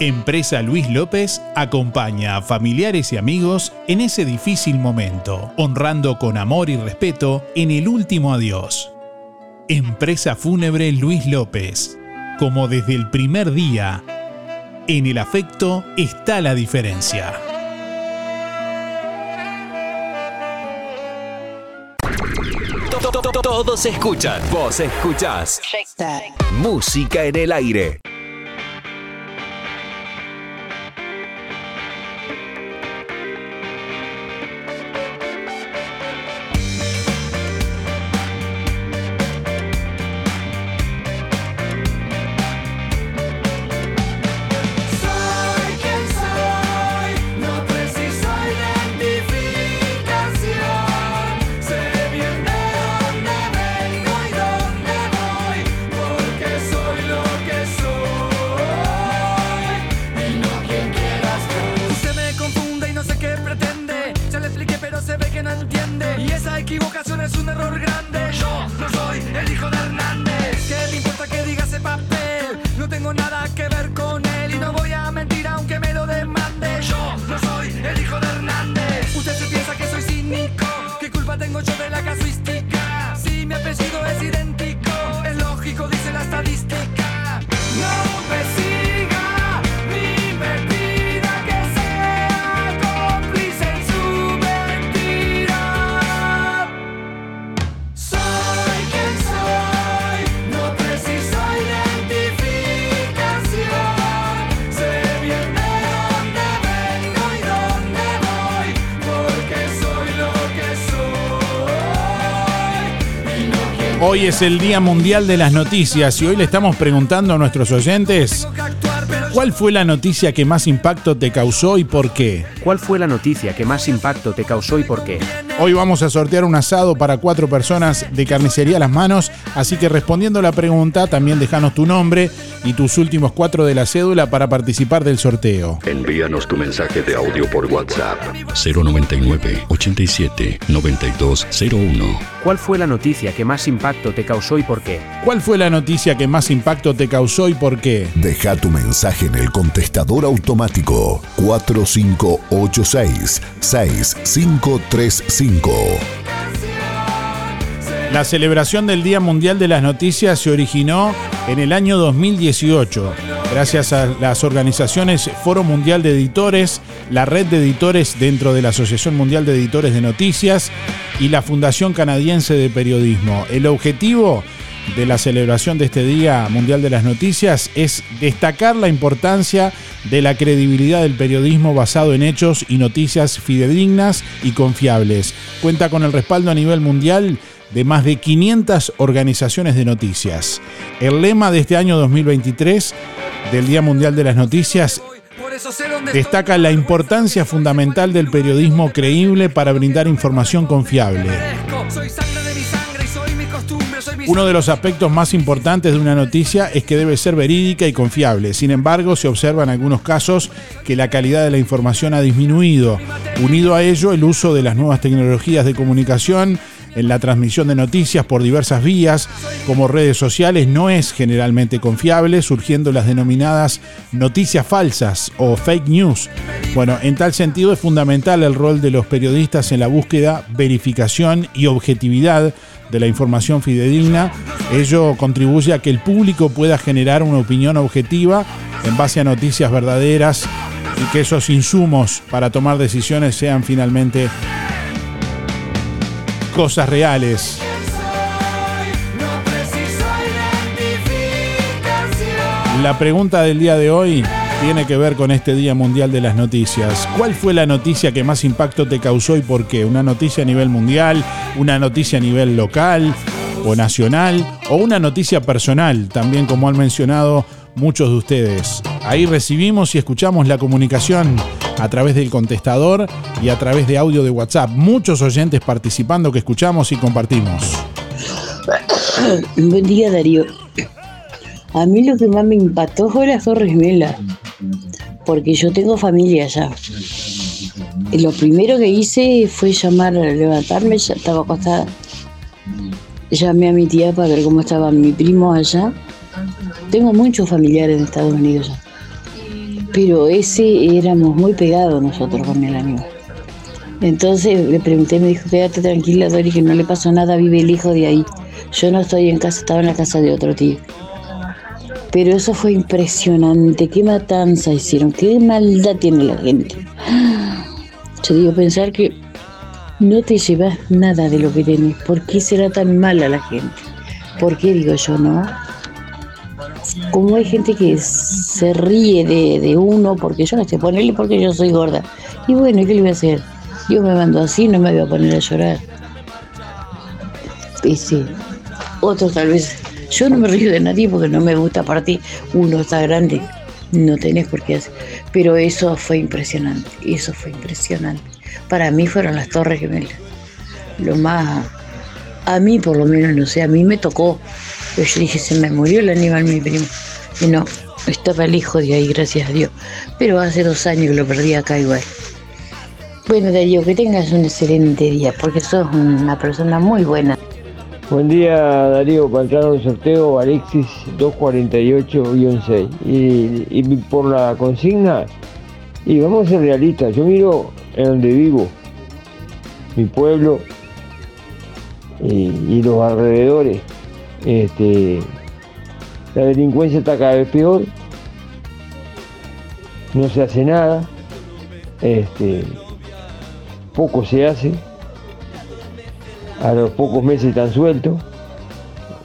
Empresa Luis López acompaña a familiares y amigos en ese difícil momento, honrando con amor y respeto en el último adiós. Empresa Fúnebre Luis López. Como desde el primer día, en el afecto está la diferencia. Todos escuchan, vos escuchás. Música en el aire. Hoy es el Día Mundial de las Noticias y hoy le estamos preguntando a nuestros oyentes ¿Cuál fue la noticia que más impacto te causó y por qué? ¿Cuál fue la noticia que más impacto te causó y por qué? Hoy vamos a sortear un asado para cuatro personas de carnicería a las manos, así que respondiendo la pregunta, también déjanos tu nombre y tus últimos cuatro de la cédula para participar del sorteo. Envíanos tu mensaje de audio por WhatsApp 099 87 9201. ¿Cuál fue la noticia que más impacto te causó y por qué? ¿Cuál fue la noticia que más impacto te causó y por qué? Deja tu mensaje en el contestador automático 4586 6535. La celebración del Día Mundial de las Noticias se originó en el año 2018, gracias a las organizaciones Foro Mundial de Editores, la Red de Editores dentro de la Asociación Mundial de Editores de Noticias y la Fundación Canadiense de Periodismo. El objetivo de la celebración de este Día Mundial de las Noticias es destacar la importancia de la credibilidad del periodismo basado en hechos y noticias fidedignas y confiables. Cuenta con el respaldo a nivel mundial de más de 500 organizaciones de noticias. El lema de este año 2023 del Día Mundial de las Noticias destaca la importancia fundamental del periodismo creíble para brindar información confiable. Uno de los aspectos más importantes de una noticia es que debe ser verídica y confiable. Sin embargo, se observa en algunos casos que la calidad de la información ha disminuido. Unido a ello, el uso de las nuevas tecnologías de comunicación en la transmisión de noticias por diversas vías, como redes sociales, no es generalmente confiable, surgiendo las denominadas noticias falsas o fake news. Bueno, en tal sentido es fundamental el rol de los periodistas en la búsqueda, verificación y objetividad de la información fidedigna. Ello contribuye a que el público pueda generar una opinión objetiva en base a noticias verdaderas y que esos insumos para tomar decisiones sean finalmente cosas reales. La pregunta del día de hoy tiene que ver con este Día Mundial de las Noticias. ¿Cuál fue la noticia que más impacto te causó y por qué? ¿Una noticia a nivel mundial? ¿Una noticia a nivel local o nacional? ¿O una noticia personal? También como han mencionado muchos de ustedes. Ahí recibimos y escuchamos la comunicación a través del contestador y a través de audio de WhatsApp. Muchos oyentes participando que escuchamos y compartimos. Buen día, Darío. A mí lo que más me impactó fue las Torres Vela, porque yo tengo familia allá. Y lo primero que hice fue llamar, levantarme, ya estaba acostada. Llamé a mi tía para ver cómo estaba mi primo allá. Tengo muchos familiares en Estados Unidos ya. pero ese éramos muy pegados nosotros con el amigo. Entonces le pregunté, me dijo, quédate tranquila, Dori, que no le pasó nada, vive el hijo de ahí. Yo no estoy en casa, estaba en la casa de otro tío. Pero eso fue impresionante, qué matanza hicieron, qué maldad tiene la gente. Yo digo, pensar que no te llevas nada de lo que tenés, ¿por qué será tan mala la gente? ¿Por qué digo yo, no? Como hay gente que se ríe de, de uno porque yo no sé ponerle porque yo soy gorda. Y bueno, ¿qué le voy a hacer? Dios me mandó así, no me voy a poner a llorar. Y sí, otros tal vez. Yo no me río de nadie porque no me gusta partir. Uno está grande, no tenés por qué hacer. Pero eso fue impresionante, eso fue impresionante. Para mí fueron las Torres Gemelas. Lo más. A mí, por lo menos, no sé, a mí me tocó. Pero yo dije, se me murió el animal, mi primo. Y no, estaba el hijo de ahí, gracias a Dios. Pero hace dos años que lo perdí acá igual. Bueno, Darío, que tengas un excelente día, porque sos una persona muy buena. Buen día, Darío, para entrar un sorteo, Alexis 248-6. Y, y por la consigna, y vamos a ser realistas, yo miro en donde vivo, mi pueblo y, y los alrededores. Este, la delincuencia está cada vez peor, no se hace nada. Este, poco se hace, a los pocos meses están sueltos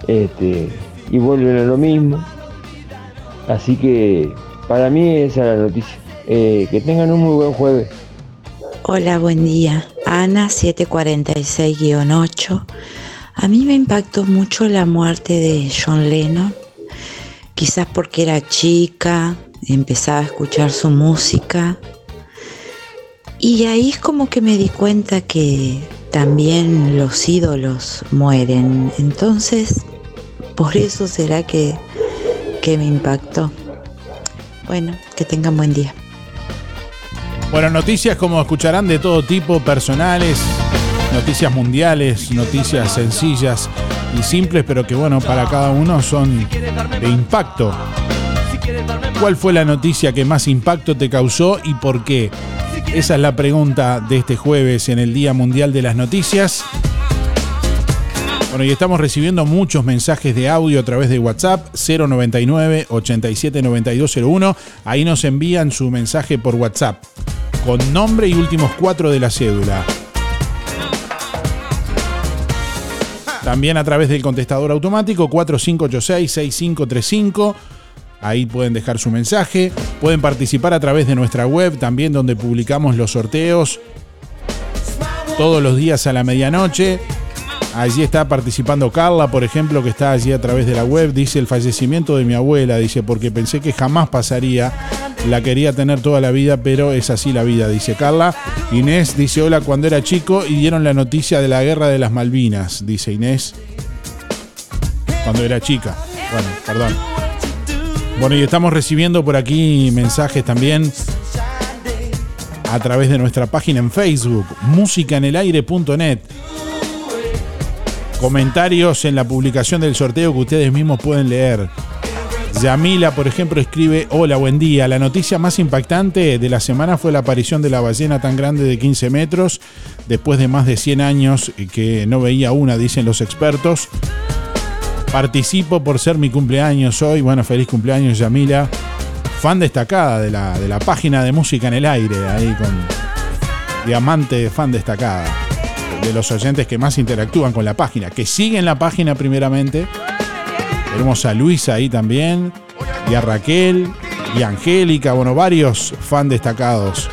este, y vuelven a lo mismo. Así que para mí esa es la noticia. Eh, que tengan un muy buen jueves. Hola, buen día. Ana 746-8. A mí me impactó mucho la muerte de John Lennon, quizás porque era chica, empezaba a escuchar su música y ahí es como que me di cuenta que también los ídolos mueren. Entonces, por eso será que, que me impactó. Bueno, que tengan buen día. Bueno, noticias como escucharán de todo tipo, personales, noticias mundiales, noticias sencillas y simples, pero que bueno, para cada uno son de impacto. ¿Cuál fue la noticia que más impacto te causó y por qué? Esa es la pregunta de este jueves en el Día Mundial de las Noticias. Bueno, y estamos recibiendo muchos mensajes de audio a través de WhatsApp 099 879201. Ahí nos envían su mensaje por WhatsApp con nombre y últimos cuatro de la cédula. También a través del contestador automático 4586-6535. Ahí pueden dejar su mensaje. Pueden participar a través de nuestra web también donde publicamos los sorteos todos los días a la medianoche. Allí está participando Carla, por ejemplo, que está allí a través de la web. Dice el fallecimiento de mi abuela, dice, porque pensé que jamás pasaría. La quería tener toda la vida, pero es así la vida, dice Carla. Inés dice, hola, cuando era chico y dieron la noticia de la guerra de las Malvinas, dice Inés. Cuando era chica. Bueno, perdón. Bueno, y estamos recibiendo por aquí mensajes también a través de nuestra página en Facebook, musicanelaire.net. Comentarios en la publicación del sorteo que ustedes mismos pueden leer. Yamila, por ejemplo, escribe, hola, buen día. La noticia más impactante de la semana fue la aparición de la ballena tan grande de 15 metros, después de más de 100 años que no veía una, dicen los expertos. Participo por ser mi cumpleaños hoy. Bueno, feliz cumpleaños, Yamila. Fan destacada de la, de la página de música en el aire, ahí con diamante fan destacada. De los oyentes que más interactúan con la página, que siguen la página primeramente. Tenemos a Luisa ahí también, y a Raquel, y a Angélica, bueno, varios fan destacados.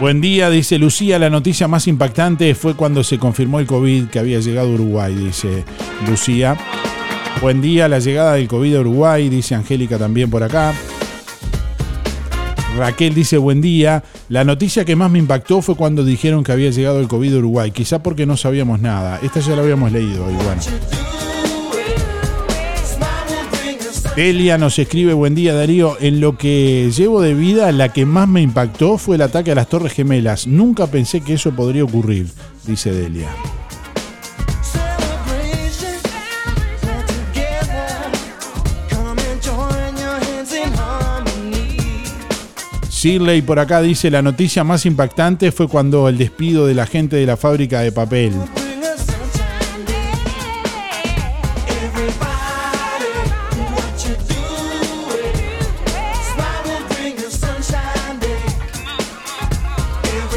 Buen día, dice Lucía. La noticia más impactante fue cuando se confirmó el COVID que había llegado a Uruguay, dice Lucía. Buen día, la llegada del COVID a Uruguay, dice Angélica también por acá. Raquel dice buen día. La noticia que más me impactó fue cuando dijeron que había llegado el COVID a Uruguay, quizá porque no sabíamos nada. Esta ya la habíamos leído y bueno. Elia nos escribe, buen día Darío, en lo que llevo de vida la que más me impactó fue el ataque a las Torres Gemelas. Nunca pensé que eso podría ocurrir, dice Delia. Shirley por acá dice, la noticia más impactante fue cuando el despido de la gente de la fábrica de papel.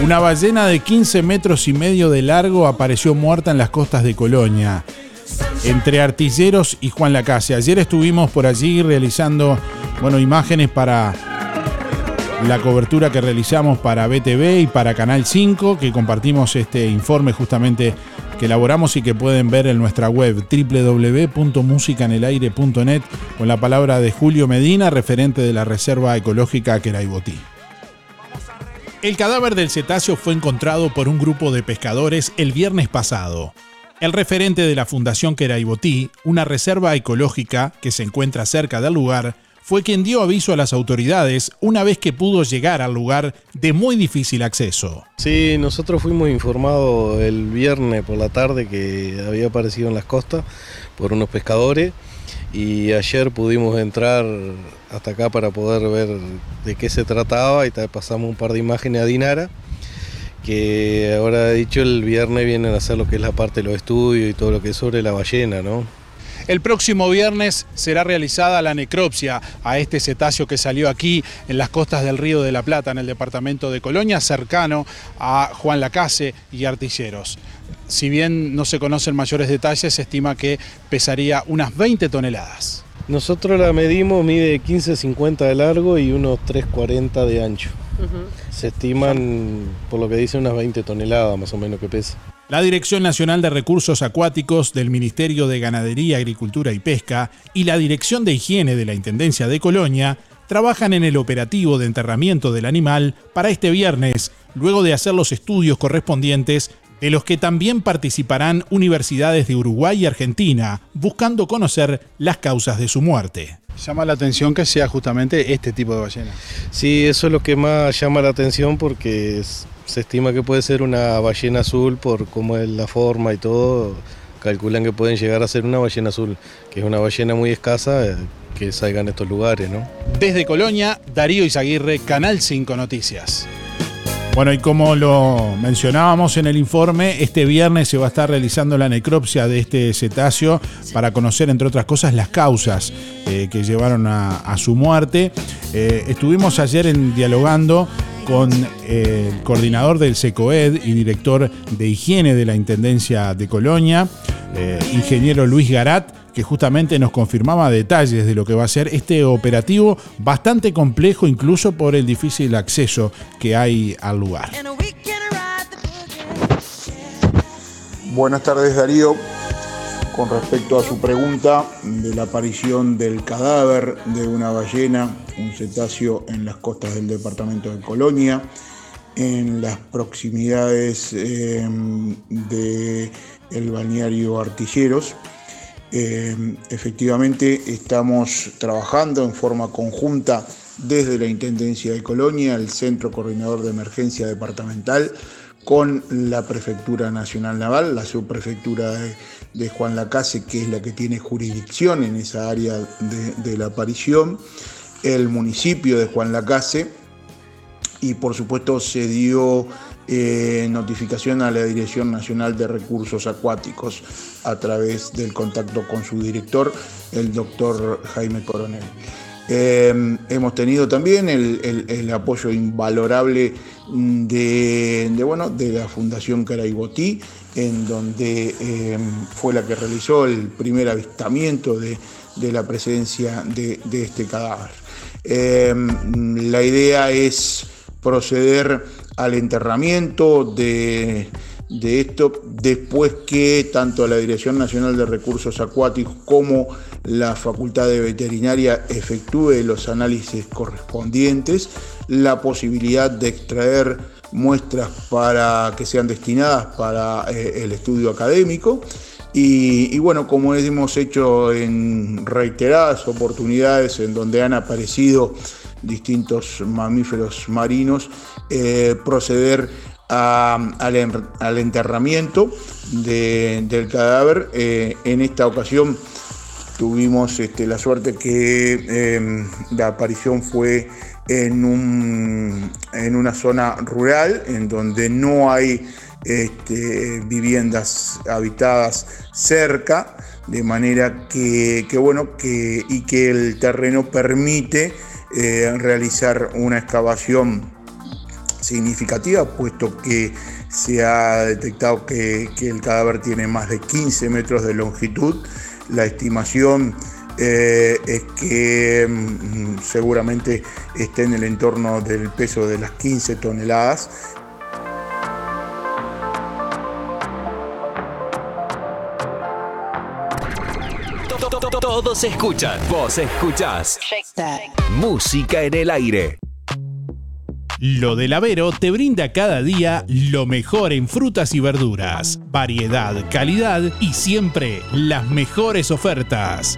Una ballena de 15 metros y medio de largo apareció muerta en las costas de Colonia, entre Artilleros y Juan Lacase. Ayer estuvimos por allí realizando bueno, imágenes para la cobertura que realizamos para BTV y para Canal 5, que compartimos este informe justamente que elaboramos y que pueden ver en nuestra web www.musicanelaire.net con la palabra de Julio Medina, referente de la Reserva Ecológica Queraibotí. El cadáver del cetáceo fue encontrado por un grupo de pescadores el viernes pasado. El referente de la Fundación Queraibotí, una reserva ecológica que se encuentra cerca del lugar, fue quien dio aviso a las autoridades una vez que pudo llegar al lugar de muy difícil acceso. Sí, nosotros fuimos informados el viernes por la tarde que había aparecido en las costas por unos pescadores y ayer pudimos entrar hasta acá para poder ver de qué se trataba y pasamos un par de imágenes a Dinara que ahora dicho el viernes vienen a hacer lo que es la parte de los estudios y todo lo que es sobre la ballena, ¿no? El próximo viernes será realizada la necropsia a este cetáceo que salió aquí en las costas del Río de la Plata, en el departamento de Colonia, cercano a Juan Lacase y Artilleros. Si bien no se conocen mayores detalles, se estima que pesaría unas 20 toneladas. Nosotros la medimos, mide 15,50 de largo y unos 3,40 de ancho. Se estiman, por lo que dice, unas 20 toneladas más o menos que pesa. La Dirección Nacional de Recursos Acuáticos del Ministerio de Ganadería, Agricultura y Pesca y la Dirección de Higiene de la Intendencia de Colonia trabajan en el operativo de enterramiento del animal para este viernes, luego de hacer los estudios correspondientes de los que también participarán universidades de Uruguay y Argentina, buscando conocer las causas de su muerte. Llama la atención que sea justamente este tipo de ballena. Sí, eso es lo que más llama la atención porque se estima que puede ser una ballena azul por cómo es la forma y todo. Calculan que pueden llegar a ser una ballena azul, que es una ballena muy escasa eh, que salga en estos lugares, ¿no? Desde Colonia, Darío Izaguirre, Canal 5 Noticias. Bueno, y como lo mencionábamos en el informe, este viernes se va a estar realizando la necropsia de este cetáceo para conocer, entre otras cosas, las causas eh, que llevaron a, su muerte. Eh, estuvimos ayer en, dialogando con eh, el coordinador del SECOED y director de higiene de la Intendencia de Colonia, ingeniero Luis Garat que justamente nos confirmaba detalles de lo que va a ser este operativo bastante complejo incluso por el difícil acceso que hay al lugar. Buenas tardes Darío. Con respecto a su pregunta de la aparición del cadáver de una ballena, un cetáceo en las costas del departamento de Colonia, en las proximidades eh, del balneario Artilleros, eh, efectivamente estamos trabajando en forma conjunta desde la Intendencia de Colonia, el Centro Coordinador de Emergencia Departamental, con la Prefectura Nacional Naval, la subprefectura de, Juan Lacase, que es la que tiene jurisdicción en esa área de, la aparición, el municipio de Juan Lacase, y por supuesto se dio eh, notificación a la Dirección Nacional de Recursos Acuáticos a través del contacto con su director, el doctor Jaime Coronel. Eh, hemos tenido también el, apoyo invalorable de, bueno, de la Fundación Caraibotí, en donde eh, fue la que realizó el primer avistamiento de, la presencia de, este cadáver. la idea es proceder al enterramiento de, esto después que tanto la Dirección Nacional de Recursos Acuáticos como la Facultad de Veterinaria efectúe los análisis correspondientes, la posibilidad de extraer muestras para que sean destinadas para eh, el estudio académico. Y, bueno, como hemos hecho en reiteradas oportunidades en donde han aparecido distintos mamíferos marinos, eh, proceder al, enterramiento del cadáver. Eh, en esta ocasión tuvimos este, la suerte que em, la aparición fue en, un, en una zona rural, en donde no hay este, viviendas habitadas cerca, de manera que, bueno, que, y que el terreno permite eh, realizar una excavación significativa, puesto que se ha detectado que, el cadáver tiene más de 15 metros de longitud. La estimación eh, es que mm, seguramente esté en el entorno del peso de las 15 toneladas. Todos escuchan, vos escuchás. Música en el aire. Lo del Avero te brinda cada día lo mejor en frutas y verduras, variedad, calidad y siempre las mejores ofertas.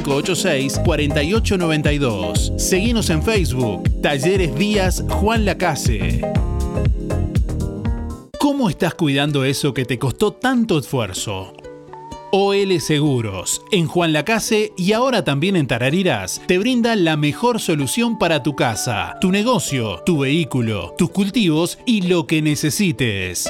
586-4892. Seguimos en Facebook, Talleres Díaz Juan Lacase. ¿Cómo estás cuidando eso que te costó tanto esfuerzo? OL Seguros, en Juan Lacase y ahora también en Tarariras, te brinda la mejor solución para tu casa, tu negocio, tu vehículo, tus cultivos y lo que necesites.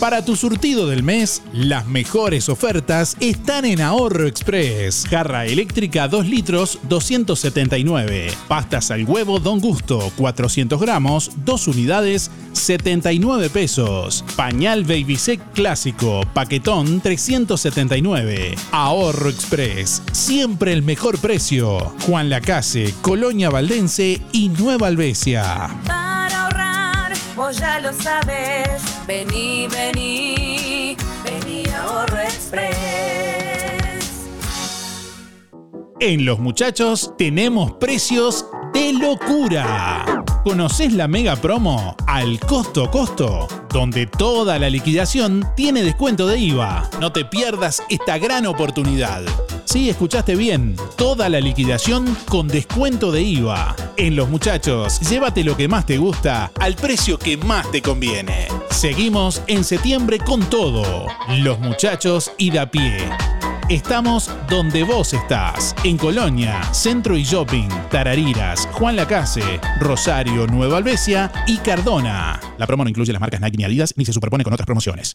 Para tu surtido del mes, las mejores ofertas están en Ahorro Express. Jarra eléctrica 2 litros 279. Pastas al huevo Don Gusto 400 gramos, 2 unidades 79 pesos. Pañal Baby Sec clásico, paquetón 379. Ahorro Express, siempre el mejor precio. Juan Lacase, Colonia Valdense y Nueva Albesia. Ya lo sabes. Vení, vení, vení Ahorro Express. En Los Muchachos tenemos precios de locura. ¿Conoces la mega promo al costo costo? Donde toda la liquidación tiene descuento de IVA. No te pierdas esta gran oportunidad. Sí, escuchaste bien. Toda la liquidación con descuento de IVA. En Los Muchachos, llévate lo que más te gusta al precio que más te conviene. Seguimos en septiembre con todo. Los Muchachos y da pie. Estamos donde vos estás, en Colonia, Centro y Shopping, Tarariras, Juan Lacase, Rosario, Nueva Albesia y Cardona. La promo no incluye las marcas Nike ni Adidas ni se superpone con otras promociones.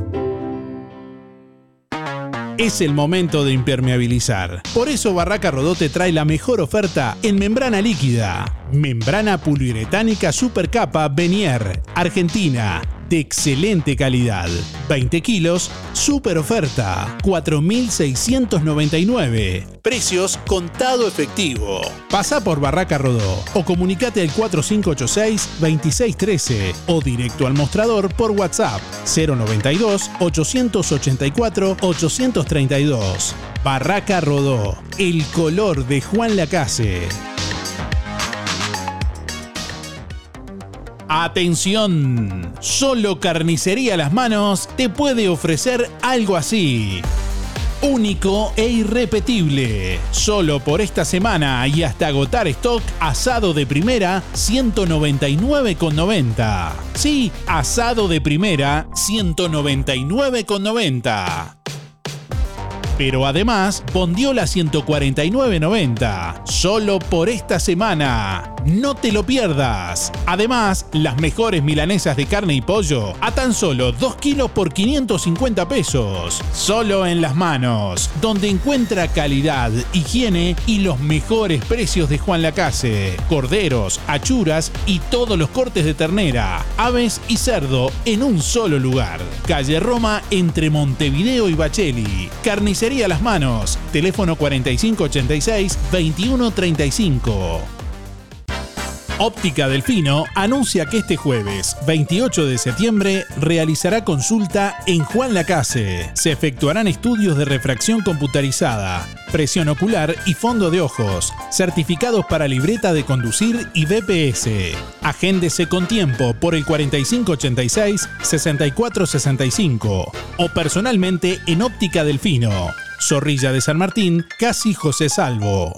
Es el momento de impermeabilizar. Por eso Barraca Rodó te trae la mejor oferta en membrana líquida. Membrana poliuretánica Supercapa Benier, Argentina. De excelente calidad. 20 kilos, super oferta. 4.699. Precios contado efectivo. Pasa por Barraca Rodó o comunicate al 4586-2613 o directo al mostrador por WhatsApp 092 884 832. Barraca Rodó, el color de Juan Lacase. Atención, solo Carnicería Las Manos te puede ofrecer algo así. Único e irrepetible. Solo por esta semana y hasta agotar stock, asado de primera 199,90. Sí, asado de primera 199,90 pero además Bondiola 149.90, solo por esta semana. No te lo pierdas. Además, las mejores milanesas de carne y pollo a tan solo 2 kilos por 550 pesos. Solo en las manos, donde encuentra calidad, higiene y los mejores precios de Juan Lacase. Corderos, achuras y todos los cortes de ternera, aves y cerdo en un solo lugar. Calle Roma entre Montevideo y Bacheli. Carnicería las manos. Teléfono 4586-2135. Óptica Delfino anuncia que este jueves 28 de septiembre realizará consulta en Juan Lacase. Se efectuarán estudios de refracción computarizada, presión ocular y fondo de ojos, certificados para libreta de conducir y BPS. Agéndese con tiempo por el 4586-6465 o personalmente en Óptica Delfino. Zorrilla de San Martín, casi José Salvo.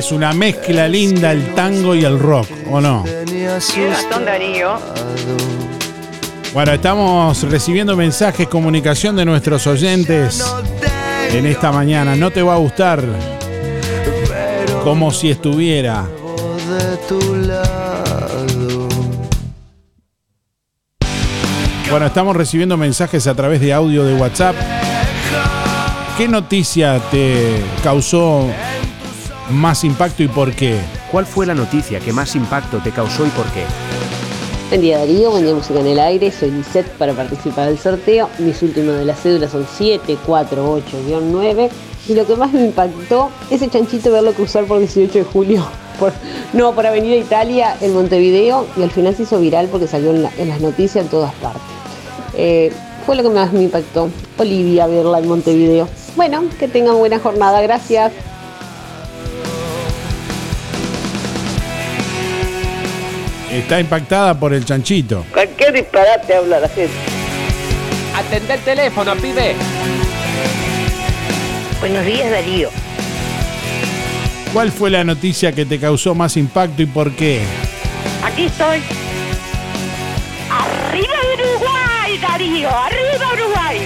Es una mezcla linda el tango y el rock, ¿o no? Darío. Bueno, estamos recibiendo mensajes, comunicación de nuestros oyentes en esta mañana. No te va a gustar como si estuviera. de tu lado Bueno, estamos recibiendo mensajes a través de audio de WhatsApp. ¿Qué noticia te causó más impacto y por qué? ¿Cuál fue la noticia que más impacto te causó y por qué? Buen día Darío, buen día Música en el Aire, soy Lisette para participar del sorteo. Mis últimos de las cédulas son 748-9 y lo que más me impactó es el chanchito verlo cruzar por 18 de julio, por, no, por Avenida Italia en Montevideo y al final se hizo viral porque salió en, la- en las noticias en todas partes. Eh, fue lo que más me impactó, Olivia verla en Montevideo. Bueno, que tengan buena jornada, gracias. Está impactada por el chanchito. Cualquier disparate habla la gente. Atender el teléfono, pibe. Buenos días, Darío. ¿Cuál fue la noticia que te causó más impacto y por qué? Aquí estoy. ¡Arriba Uruguay, Darío! ¡Arriba Uruguay!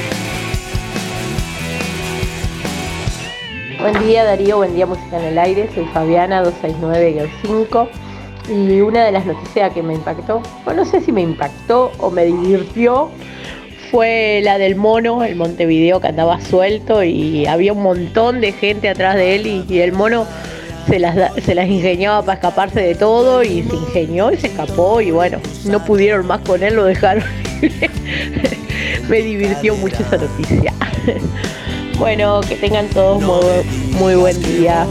Buen día Darío, buen día Música en el Aire, soy Fabiana 269-5 y una de las noticias que me impactó, bueno, no sé si me impactó o me divirtió, fue la del mono, el Montevideo que andaba suelto y había un montón de gente atrás de él y, el mono se las, se las ingeniaba para escaparse de todo y se ingenió y se escapó y bueno, no pudieron más con él, lo dejaron. Me divirtió mucho esa noticia. Bueno, que tengan todos muy, muy buen día.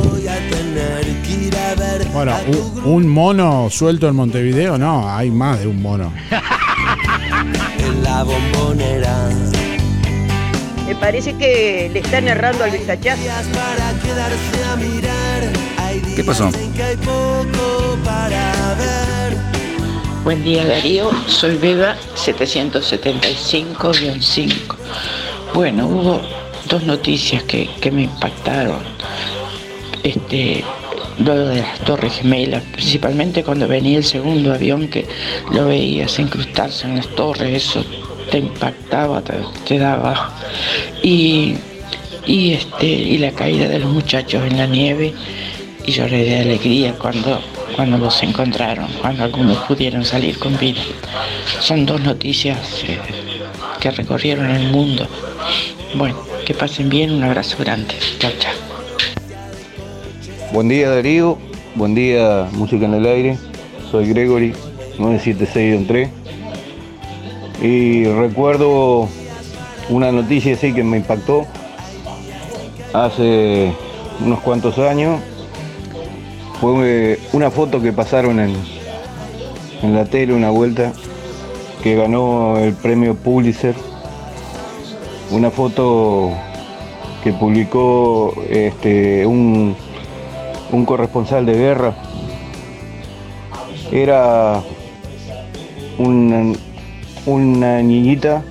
Bueno, un, un mono suelto en Montevideo, no, hay más de un mono. en la bombonera. Me parece que le están errando al vistachazo. ¿Qué pasó? Buen día Darío, soy Beba 775-5. Bueno, hubo dos noticias que, que me impactaron. Este, lo de las Torres Gemelas, principalmente cuando venía el segundo avión que lo veías incrustarse en las torres, eso te impactaba, te, te daba. Y, y, este, y la caída de los muchachos en la nieve, y lloré de alegría cuando, cuando los encontraron, cuando algunos pudieron salir con vida. Son dos noticias eh, que recorrieron el mundo. Bueno, que pasen bien, un abrazo grande. Chao, chao. Buen día Darío, buen día Música en el Aire, soy Gregory 976-3 y recuerdo una noticia así que me impactó hace unos cuantos años, fue una foto que pasaron en, en la tele una vuelta que ganó el premio Pulitzer, una foto que publicó este, un un corresponsal de guerra. Era una, una niñita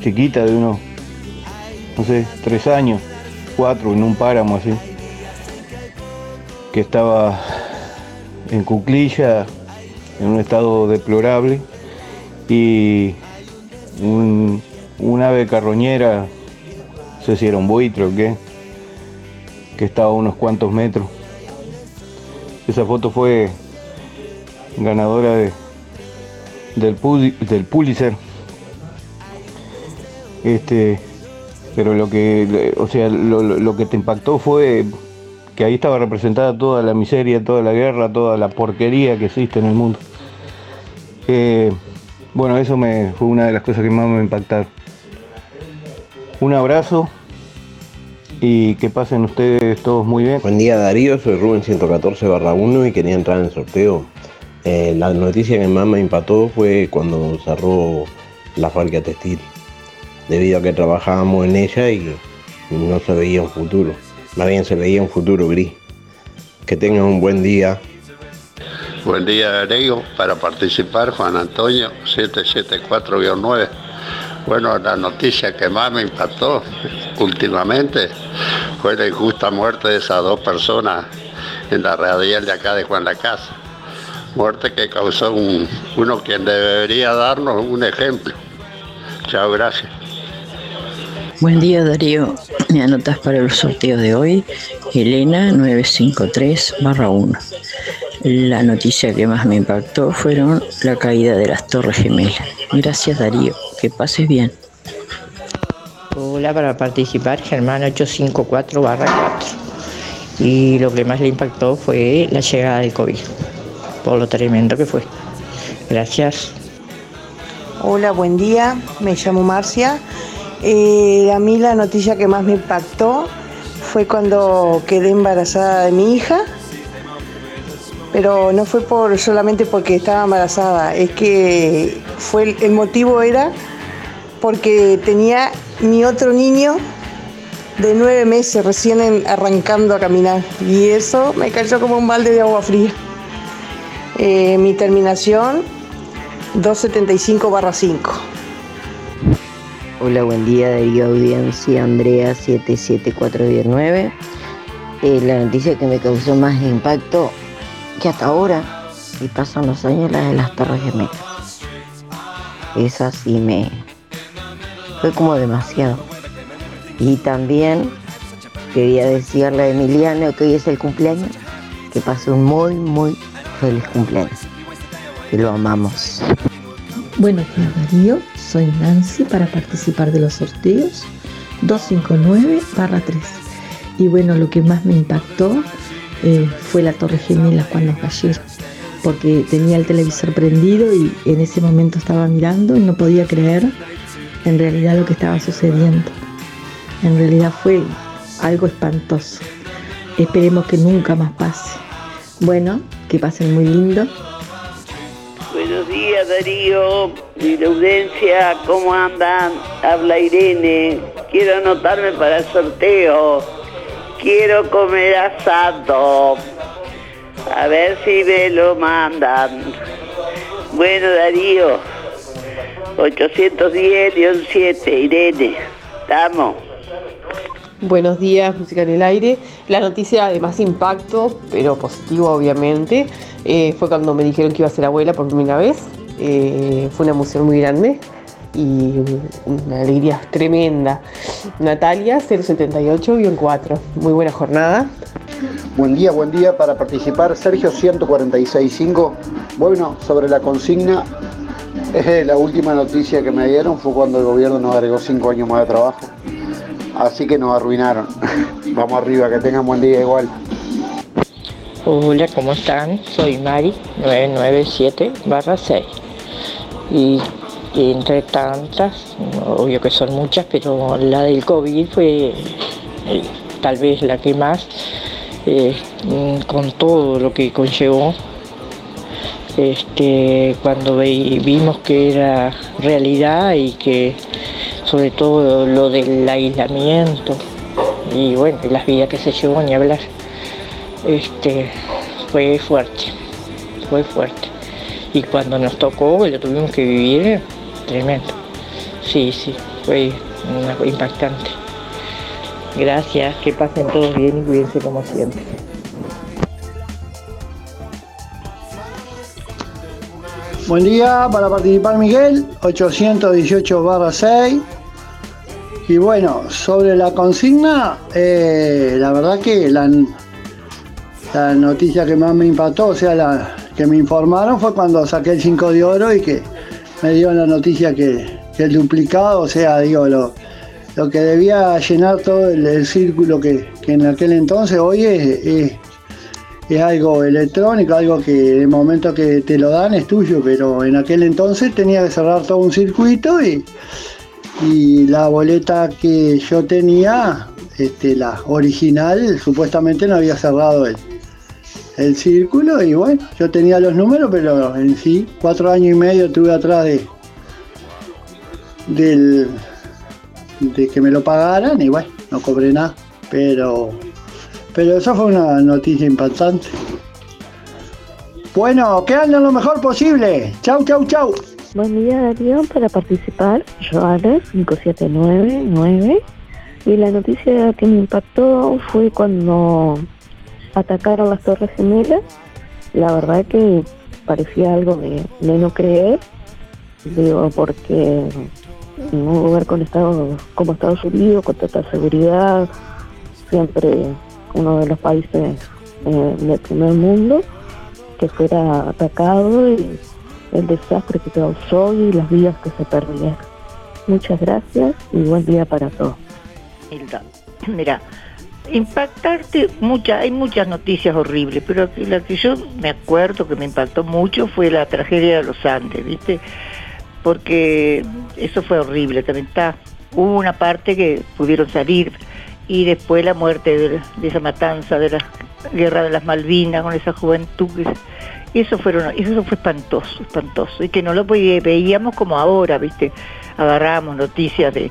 chiquita de unos, no sé, tres años, cuatro, en un páramo así, que estaba en cuclilla, en un estado deplorable, y un, un ave carroñera, no sé si era un buitre o qué, que estaba a unos cuantos metros. Esa foto fue ganadora de, del, Puli- del Pulitzer. Este, pero lo que, o sea, lo que te impactó fue que ahí estaba representada toda la miseria, toda la guerra, toda la porquería que existe en el mundo. Eh, bueno, eso me, fue una de las cosas que más me impactaron. Un abrazo y que pasen ustedes todos muy bien. Buen día Darío, soy Rubén 114 barra 1 y quería entrar en el sorteo. Eh, la noticia que más me impactó fue cuando cerró la fábrica textil, debido a que trabajábamos en ella y no se veía un futuro, más bien se veía un futuro gris. Que tengan un buen día. Buen día, Darío. Para participar, Juan Antonio, 774-9. Bueno, la noticia que más me impactó últimamente fue la injusta muerte de esas dos personas en la radial de acá de Juan la Casa. Muerte que causó un- uno quien debería darnos un ejemplo. Chao, gracias. Buen día Darío, me anotas para los sorteos de hoy, Elena 953-1. La noticia que más me impactó fueron la caída de las Torres Gemelas. Gracias Darío, que pases bien. Hola, para participar, Germán 854 4. Y lo que más le impactó fue la llegada del COVID, por lo tremendo que fue. Gracias. Hola, buen día. Me llamo Marcia. Eh, a mí la noticia que más me impactó fue cuando quedé embarazada de mi hija, pero no fue por solamente porque estaba embarazada, es que fue el, motivo era porque tenía mi otro niño de nueve meses recién arrancando a caminar y eso me cayó como un balde de agua fría. Eh, mi terminación 275 barra 5. Hola, buen día Darío Audiencia, Andrea 77419. Eh, la noticia que me causó más impacto que hasta ahora, y pasan los años, la de las Torres Gemelas. Esa sí me... fue como demasiado. Y también quería decirle a Emiliano que hoy es el cumpleaños, que pase un muy, muy feliz cumpleaños. Que lo amamos. Buenos días Darío, soy Nancy para participar de los sorteos 259 3. Y bueno, lo que más me impactó eh, fue la Torre Gemela cuando cayeron, porque tenía el televisor prendido y en ese momento estaba mirando y no podía creer en realidad lo que estaba sucediendo. En realidad fue algo espantoso. Esperemos que nunca más pase. Bueno, que pasen muy lindo. Buenos días Darío, mi audiencia, ¿cómo andan? Habla Irene, quiero anotarme para el sorteo, quiero comer asado, a ver si me lo mandan. Bueno Darío, 810-7, Irene, estamos. Buenos días, Música en el Aire. La noticia de más impacto, pero positivo obviamente, eh, fue cuando me dijeron que iba a ser abuela por primera vez. Eh, fue una emoción muy grande y una alegría tremenda. Natalia, 078-4. Muy buena jornada. Buen día, buen día para participar. Sergio 146.5. Bueno, sobre la consigna, eh, la última noticia que me dieron fue cuando el gobierno nos agregó 5 años más de trabajo. Así que nos arruinaron. Vamos arriba, que tengan buen día igual. Hola, ¿cómo están? Soy Mari, 997-6. Y, y entre tantas, obvio que son muchas, pero la del COVID fue eh, tal vez la que más, eh, con todo lo que conllevó, este, cuando vimos que era realidad y que sobre todo lo del aislamiento y bueno, las vidas que se llevó ni hablar, este, fue fuerte, fue fuerte. Y cuando nos tocó, lo tuvimos que vivir, tremendo. Sí, sí, fue impactante. Gracias, que pasen todos bien y cuídense como siempre. Buen día para participar Miguel, 818 barra 6. Y bueno, sobre la consigna, eh, la verdad que la, la noticia que más me impactó, o sea, la que me informaron fue cuando saqué el 5 de oro y que me dieron la noticia que, el duplicado, o sea, digo, lo, lo que debía llenar todo el, círculo que, que en aquel entonces, hoy es, es- es algo electrónico, algo que en el momento que te lo dan es tuyo, pero en aquel entonces tenía que cerrar todo un circuito y, y la boleta que yo tenía, este, la original, supuestamente no había cerrado el, el círculo y bueno, yo tenía los números, pero en sí, cuatro años y medio estuve atrás de, del, de que me lo pagaran y bueno, no cobré nada, pero pero eso fue una noticia impactante. Bueno, que anden lo mejor posible. Chau, chau, chau. Buen día Darío, para participar, Joana 5799 y la noticia que me impactó fue cuando atacaron las Torres Gemelas. La verdad que parecía algo de, de no creer, digo, porque en un lugar con Estados, como Estados Unidos, con total seguridad, siempre uno de los países eh, del primer mundo, que fuera atacado y el desastre que causó y las vidas que se perdieron. Muchas gracias y buen día para todos. Mira, impactarte, mucha, hay muchas noticias horribles, pero la que yo me acuerdo que me impactó mucho fue la tragedia de los Andes, ¿viste? Porque eso fue horrible, también está. Hubo una parte que pudieron salir y después la muerte de, esa matanza, de la guerra de las Malvinas, con esa juventud. que- Eso, fueron, eso fue espantoso, espantoso. Y que no lo veíamos como ahora, ¿viste? Agarrábamos noticias de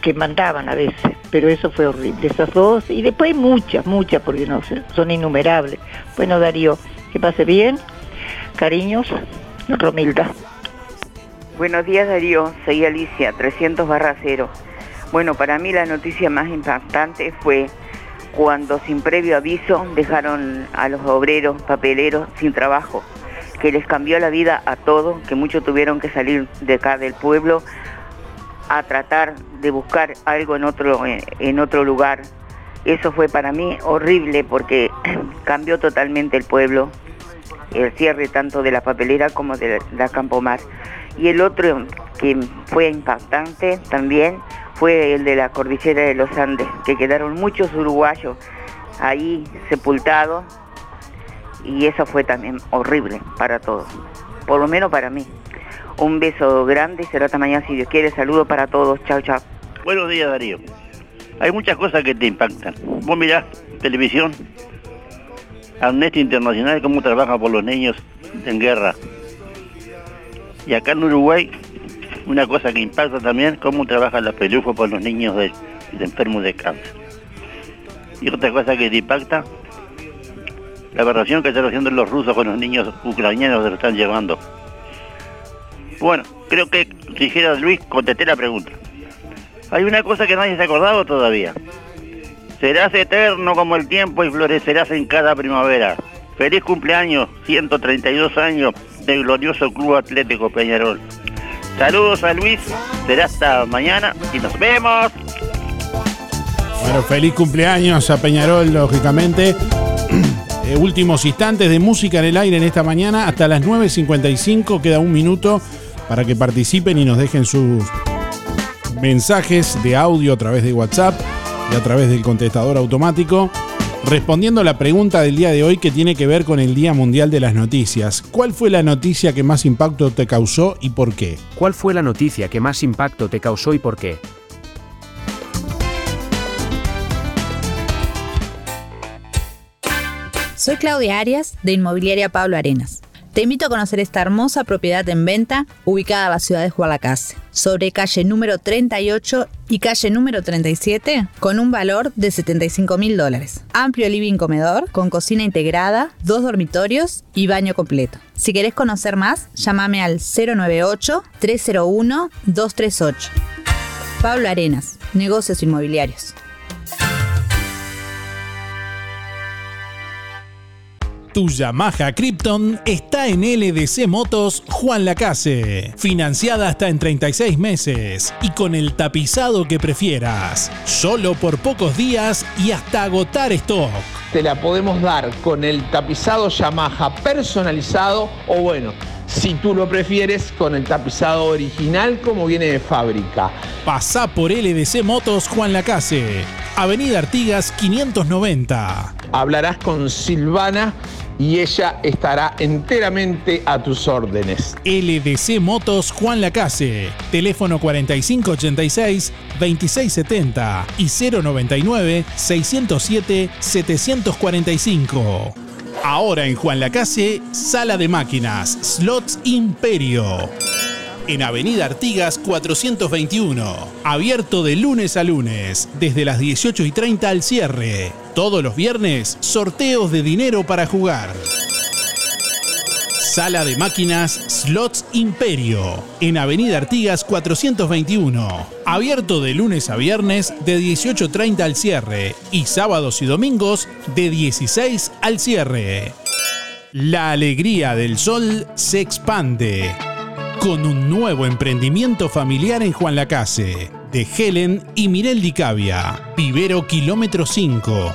que mandaban a veces, pero eso fue horrible, esas dos, y después muchas, muchas, porque no sé, son innumerables. Bueno, Darío, que pase bien, cariños, Romilda. Buenos días Darío, soy Alicia, 300 barra 0. Bueno, para mí la noticia más impactante fue cuando sin previo aviso dejaron a los obreros papeleros sin trabajo, que les cambió la vida a todos, que muchos tuvieron que salir de acá del pueblo a tratar de buscar algo en otro, en otro lugar Eso fue para mí horrible porque cambió totalmente el pueblo, el cierre tanto de la papelera como de la Campomar. Y el otro que fue impactante también fue el de la cordillera de los Andes, que quedaron muchos uruguayos ahí sepultados y eso fue también horrible para todos, por lo menos para mí. Un beso grande y será hasta mañana si Dios quiere. Saludo para todos. Chao, chao. Buenos días, Darío. Hay muchas cosas que te impactan. Vos mirás televisión, Amnesty Internacional, cómo trabaja por los niños en guerra. Y acá en Uruguay, una cosa que impacta también, cómo trabaja la pelufo por los niños de, de enfermos de cáncer. Y otra cosa que te impacta, la aberración que están haciendo los rusos con los niños ucranianos que los están llevando. Bueno, creo que, dijera Luis, contesté la pregunta. Hay una cosa que nadie se ha acordado todavía. Serás eterno como el tiempo y florecerás en cada primavera. Feliz cumpleaños, 132 años del glorioso Club Atlético Peñarol. Saludos a Luis, será hasta mañana y nos vemos. Bueno, feliz cumpleaños a Peñarol, lógicamente. Eh, últimos instantes de música en el aire en esta mañana. Hasta las 9.55 queda un minuto para que participen y nos dejen sus mensajes de audio a través de WhatsApp y a través del contestador automático. Respondiendo a la pregunta del día de hoy que tiene que ver con el Día Mundial de las Noticias. ¿Cuál fue la noticia que más impacto te causó y por qué? ¿Cuál fue la noticia que más impacto te causó y por qué? Soy Claudia Arias, de Inmobiliaria Pablo Arenas. Te invito a conocer esta hermosa propiedad en venta ubicada en la ciudad de Jualacase, sobre calle número 38 y calle número 37, con un valor de 75 mil dólares. Amplio living comedor, con cocina integrada, dos dormitorios y baño completo. Si querés conocer más, llámame al 098-301-238. Pablo Arenas, negocios inmobiliarios. Tu Yamaha Krypton está en LDC Motos Juan Lacase. Financiada hasta en 36 meses y con el tapizado que prefieras. Solo por pocos días y hasta agotar stock. Te la podemos dar con el tapizado Yamaha personalizado o bueno, si tú lo prefieres, con el tapizado original como viene de fábrica. Pasá por LDC Motos Juan Lacase. Avenida Artigas 590. Hablarás con Silvana y ella estará enteramente a tus órdenes. LDC Motos Juan Lacase. Teléfono 4586-2670 y 099-607-745. Ahora en Juan Lacase, Sala de Máquinas, Slots Imperio. En Avenida Artigas 421. Abierto de lunes a lunes, desde las 18 y 30 al cierre. Todos los viernes, sorteos de dinero para jugar. Sala de máquinas Slots Imperio, en Avenida Artigas 421. Abierto de lunes a viernes de 18.30 al cierre y sábados y domingos de 16 al cierre. La alegría del sol se expande con un nuevo emprendimiento familiar en Juan Lacase, de Helen y Mirel Dicavia. Vivero Kilómetro 5,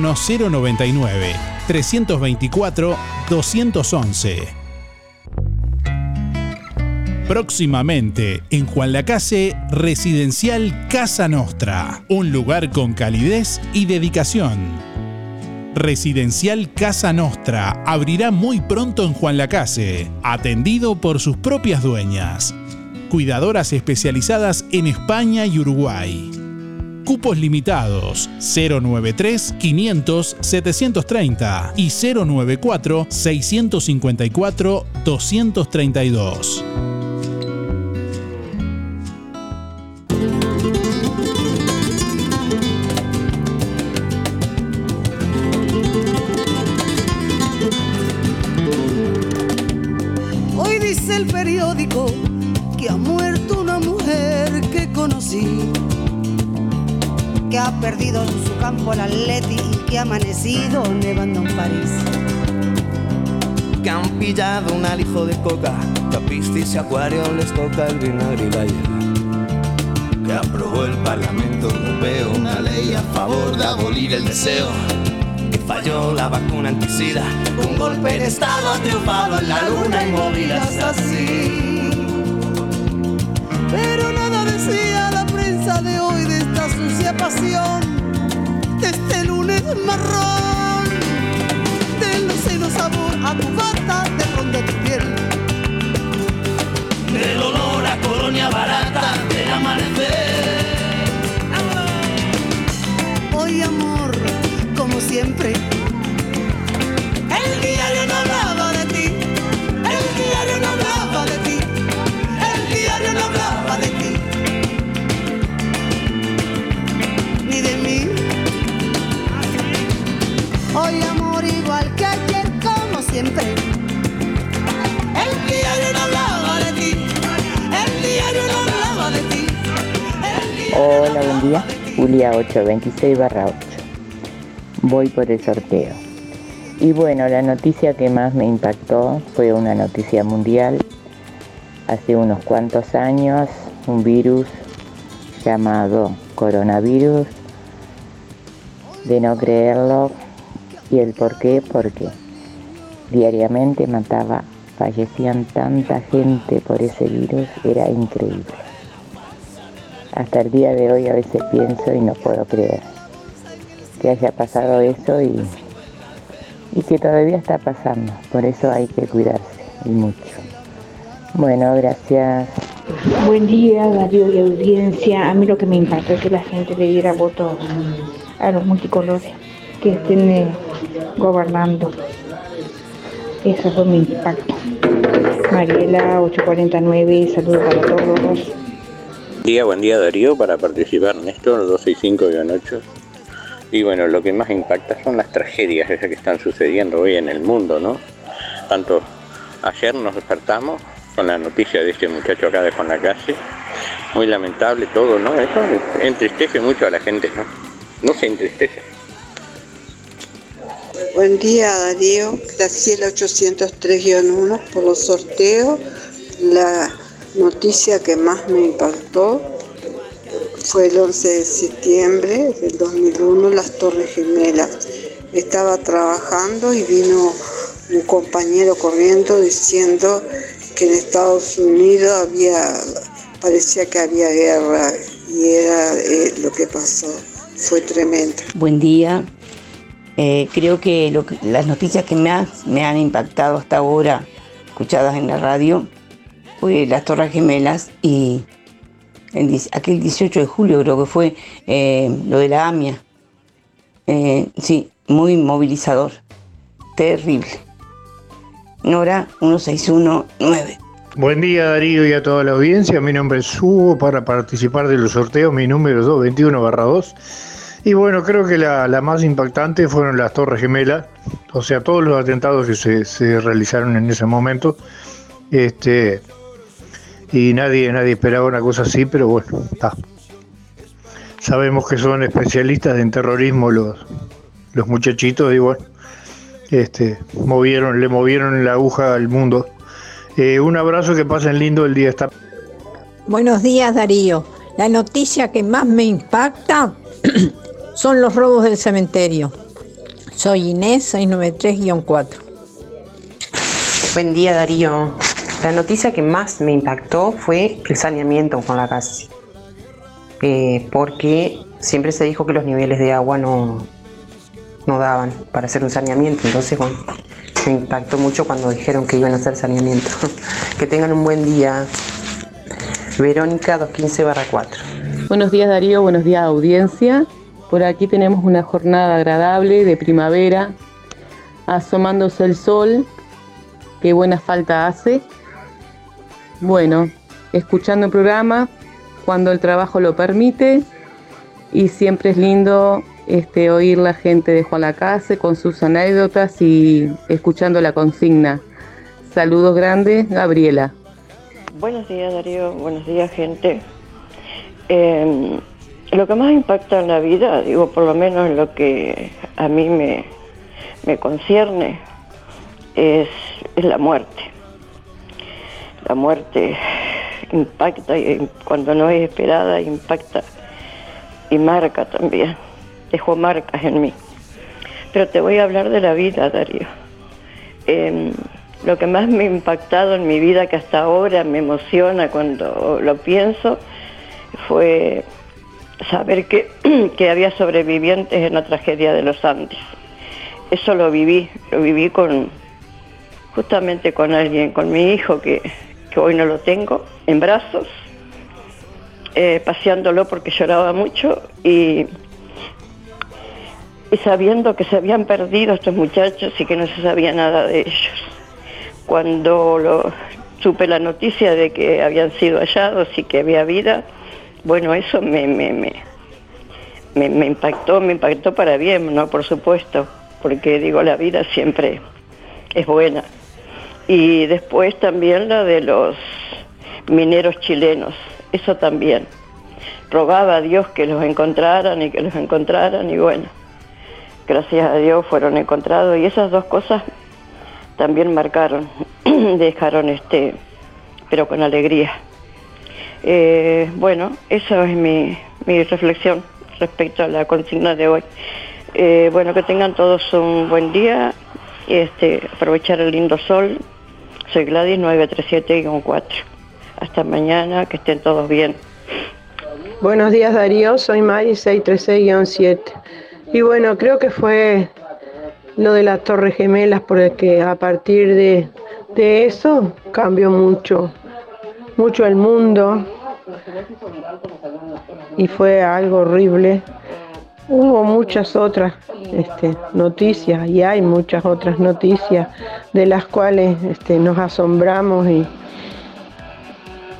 099 324 211. Próximamente en Juan Lacase, Residencial Casa Nostra, un lugar con calidez y dedicación. Residencial Casa Nostra abrirá muy pronto en Juan Lacase, atendido por sus propias dueñas, cuidadoras especializadas en España y Uruguay. Cupos limitados 093 500 730 y 094 654 232. Perdido en su campo al Atleti y que ha amanecido nevando en París. Que han pillado un alijo de coca, que a Piscis y Acuario les toca el vinagre y la. Que aprobó el Parlamento Europeo una ley a favor de abolir el deseo. Que falló la vacuna anticida, un golpe de Estado triunfado en la luna y movidas así. Pero nada decía la prensa de hoy pasión, de este lunes marrón, de los senos sabor a tu bata, de ron de tu piel. Del olor a colonia barata del amanecer. Hoy amor, como siempre. Hola, buen día. Julia 826 barra 8. Voy por el sorteo. Y bueno, la noticia que más me impactó fue una noticia mundial. Hace unos cuantos años, un virus llamado coronavirus, de no creerlo, y el por qué, porque diariamente mataba, fallecían tanta gente por ese virus, era increíble. Hasta el día de hoy a veces pienso y no puedo creer que haya pasado eso y, y que todavía está pasando. Por eso hay que cuidarse y mucho. Bueno, gracias. Buen día, Darío y audiencia. A mí lo que me impactó es que la gente le diera voto a los multicolores que estén eh, gobernando. Eso fue mi impacto. Mariela 849, saludos para todos. Día, buen día Darío, para participar Néstor 265-8. Y bueno, lo que más impacta son las tragedias esas que están sucediendo hoy en el mundo, ¿no? Tanto ayer nos despertamos con la noticia de este muchacho acá de Juan. Muy lamentable todo, ¿no? Eso entristece mucho a la gente, ¿no? No se entristece. Buen día Darío, Graciela 803-1 por los sorteos. La noticia que más me impactó fue el 11 de septiembre del 2001, las Torres Gemelas. Estaba trabajando y vino un compañero corriendo diciendo que en Estados Unidos había, parecía que había guerra y era eh, lo que pasó. Fue tremendo. Buen día. Eh, creo que, que- las noticias que más me han impactado hasta ahora, escuchadas en la radio, fue las Torres Gemelas y aquel 18 de julio creo que fue eh, lo de la AMIA. Eh, sí, muy movilizador. Terrible. Nora 1619. Buen día Darío y a toda la audiencia, mi nombre es Hugo para participar de los sorteos, mi número es 221-2. Y bueno, creo que la, la más impactante fueron las Torres Gemelas, o sea, todos los atentados que se, se realizaron en ese momento. Este, y nadie, nadie esperaba una cosa así, pero bueno, está. Sabemos que son especialistas en terrorismo los, los muchachitos y bueno, este, movieron, le movieron la aguja al mundo. Eh, un abrazo, que pasen lindo el día. Está... Buenos días, Darío. La noticia que más me impacta son los robos del cementerio. Soy Inés 693-4. Buen día Darío. La noticia que más me impactó fue el saneamiento con la casa. Eh, porque siempre se dijo que los niveles de agua no, no daban para hacer un saneamiento. Entonces, bueno, me impactó mucho cuando dijeron que iban a hacer saneamiento. que tengan un buen día. Verónica 215 4. Buenos días Darío, buenos días audiencia. Por aquí tenemos una jornada agradable de primavera, asomándose el sol, qué buena falta hace. Bueno, escuchando el programa cuando el trabajo lo permite y siempre es lindo este, oír la gente de Juan Lacase con sus anécdotas y escuchando la consigna. Saludos grandes, Gabriela. Buenos días Darío, buenos días gente. Eh, lo que más impacta en la vida, digo, por lo menos en lo que a mí me, me concierne, es la muerte. La muerte impacta y cuando no es esperada, impacta y marca también. Dejó marcas en mí. Pero te voy a hablar de la vida, Darío. Em, lo que más me ha impactado en mi vida, que hasta ahora me emociona cuando lo pienso, fue saber que, que había sobrevivientes en la tragedia de los Andes. Eso lo viví, lo viví con justamente con alguien, con mi hijo que, que hoy no lo tengo, en brazos, eh, paseándolo porque lloraba mucho y, y sabiendo que se habían perdido estos muchachos y que no se sabía nada de ellos. Cuando supe la noticia de que habían sido hallados y que había vida, bueno, eso me, me, me, me, me impactó, me impactó para bien, ¿no? Por supuesto, porque digo, la vida siempre es buena. Y después también la de los mineros chilenos, eso también. Rogaba a Dios que los encontraran y que los encontraran y bueno, gracias a Dios fueron encontrados y esas dos cosas también marcaron, dejaron este, pero con alegría. Eh, bueno, esa es mi, reflexión respecto a la consigna de hoy. Eh, bueno, que tengan todos un buen día, este, aprovechar el lindo sol. Soy Gladys 937-4. Hasta mañana, que estén todos bien. Buenos días Darío, soy Mari 636-7. Y bueno, creo que fue lo de las Torres Gemelas, porque a partir de, de eso cambió mucho, mucho el mundo y fue algo horrible. Hubo muchas otras este, noticias y hay muchas otras noticias de las cuales este, nos asombramos y,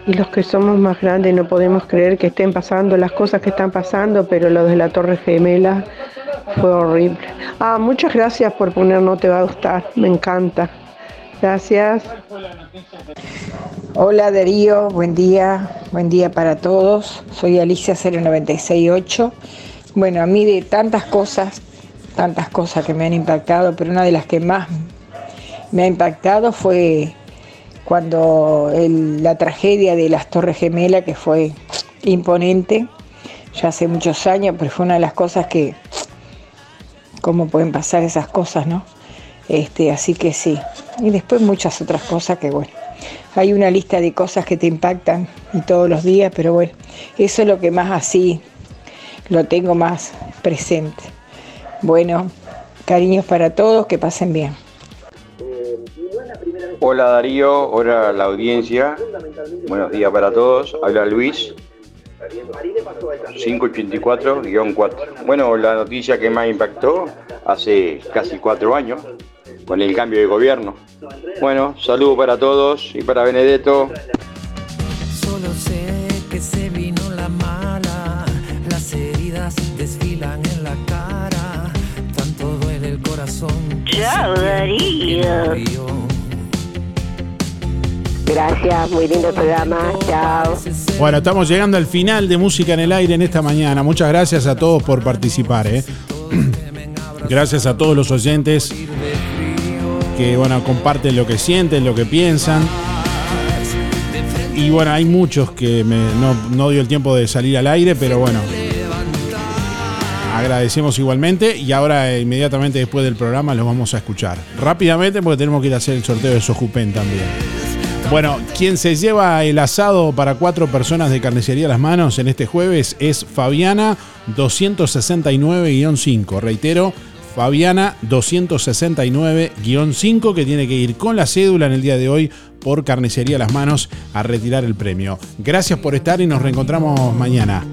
y los que somos más grandes no podemos creer que estén pasando las cosas que están pasando, pero lo de la Torre Gemela fue horrible. Ah, muchas gracias por poner No Te Va a Gustar, me encanta. Gracias. Hola Darío, buen día, buen día para todos. Soy Alicia 0968. Bueno, a mí de tantas cosas, tantas cosas que me han impactado, pero una de las que más me ha impactado fue cuando la tragedia de las Torres Gemelas, que fue imponente, ya hace muchos años, pero fue una de las cosas que, cómo pueden pasar esas cosas, ¿no? Este, así que sí. Y después muchas otras cosas que, bueno, hay una lista de cosas que te impactan y todos los días, pero bueno, eso es lo que más así lo tengo más presente. Bueno, cariños para todos, que pasen bien. Hola Darío, hola la audiencia. Buenos días para todos. Habla Luis. 584-4. Bueno, la noticia que más impactó hace casi cuatro años con el cambio de gobierno. Bueno, saludo para todos y para Benedetto. Gracias, muy lindo programa. Chao. Bueno, estamos llegando al final de Música en el Aire en esta mañana. Muchas gracias a todos por participar. ¿eh? Gracias a todos los oyentes que bueno, comparten lo que sienten, lo que piensan. Y bueno, hay muchos que me- no, no dio el tiempo de salir al aire, pero bueno. Agradecemos igualmente y ahora eh, inmediatamente después del programa los vamos a escuchar. Rápidamente porque tenemos que ir a hacer el sorteo de Sojupen también. Bueno, quien se lleva el asado para cuatro personas de carnicería las manos en este jueves es Fabiana 269-5. Reitero, Fabiana 269-5 que tiene que ir con la cédula en el día de hoy por carnicería las manos a retirar el premio. Gracias por estar y nos reencontramos mañana.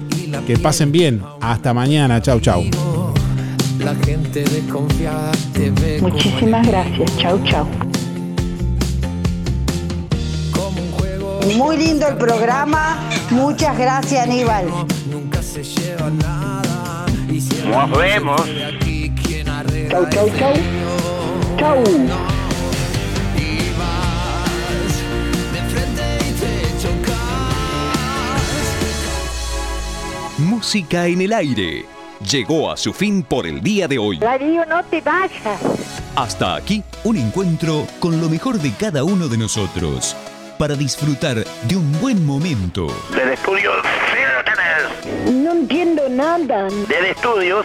Que pasen bien. Hasta mañana. Chau, chau. La gente desconfiada te ve Muchísimas gracias. Chau, chau. Muy lindo el programa. Muchas gracias, Aníbal. nunca se lleva nada. Y si el Nos vemos. de aquí, ¿quién arregla Chau, chau, chau. Chau. Música en el aire. Llegó a su fin por el día de hoy. Darío, no te vayas. Hasta aquí un encuentro con lo mejor de cada uno de nosotros para disfrutar de un buen momento. Del estudio, sí lo tenés. No entiendo nada. Del estudios,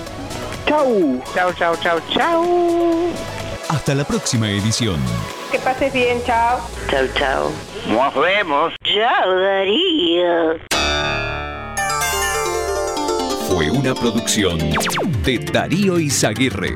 Chau. Chau, chau, chau, chau. Hasta la próxima edición. Que pases bien. Chao. Chau, chau. Nos vemos. Chao, Darío. Fue una producción de Darío Izaguirre.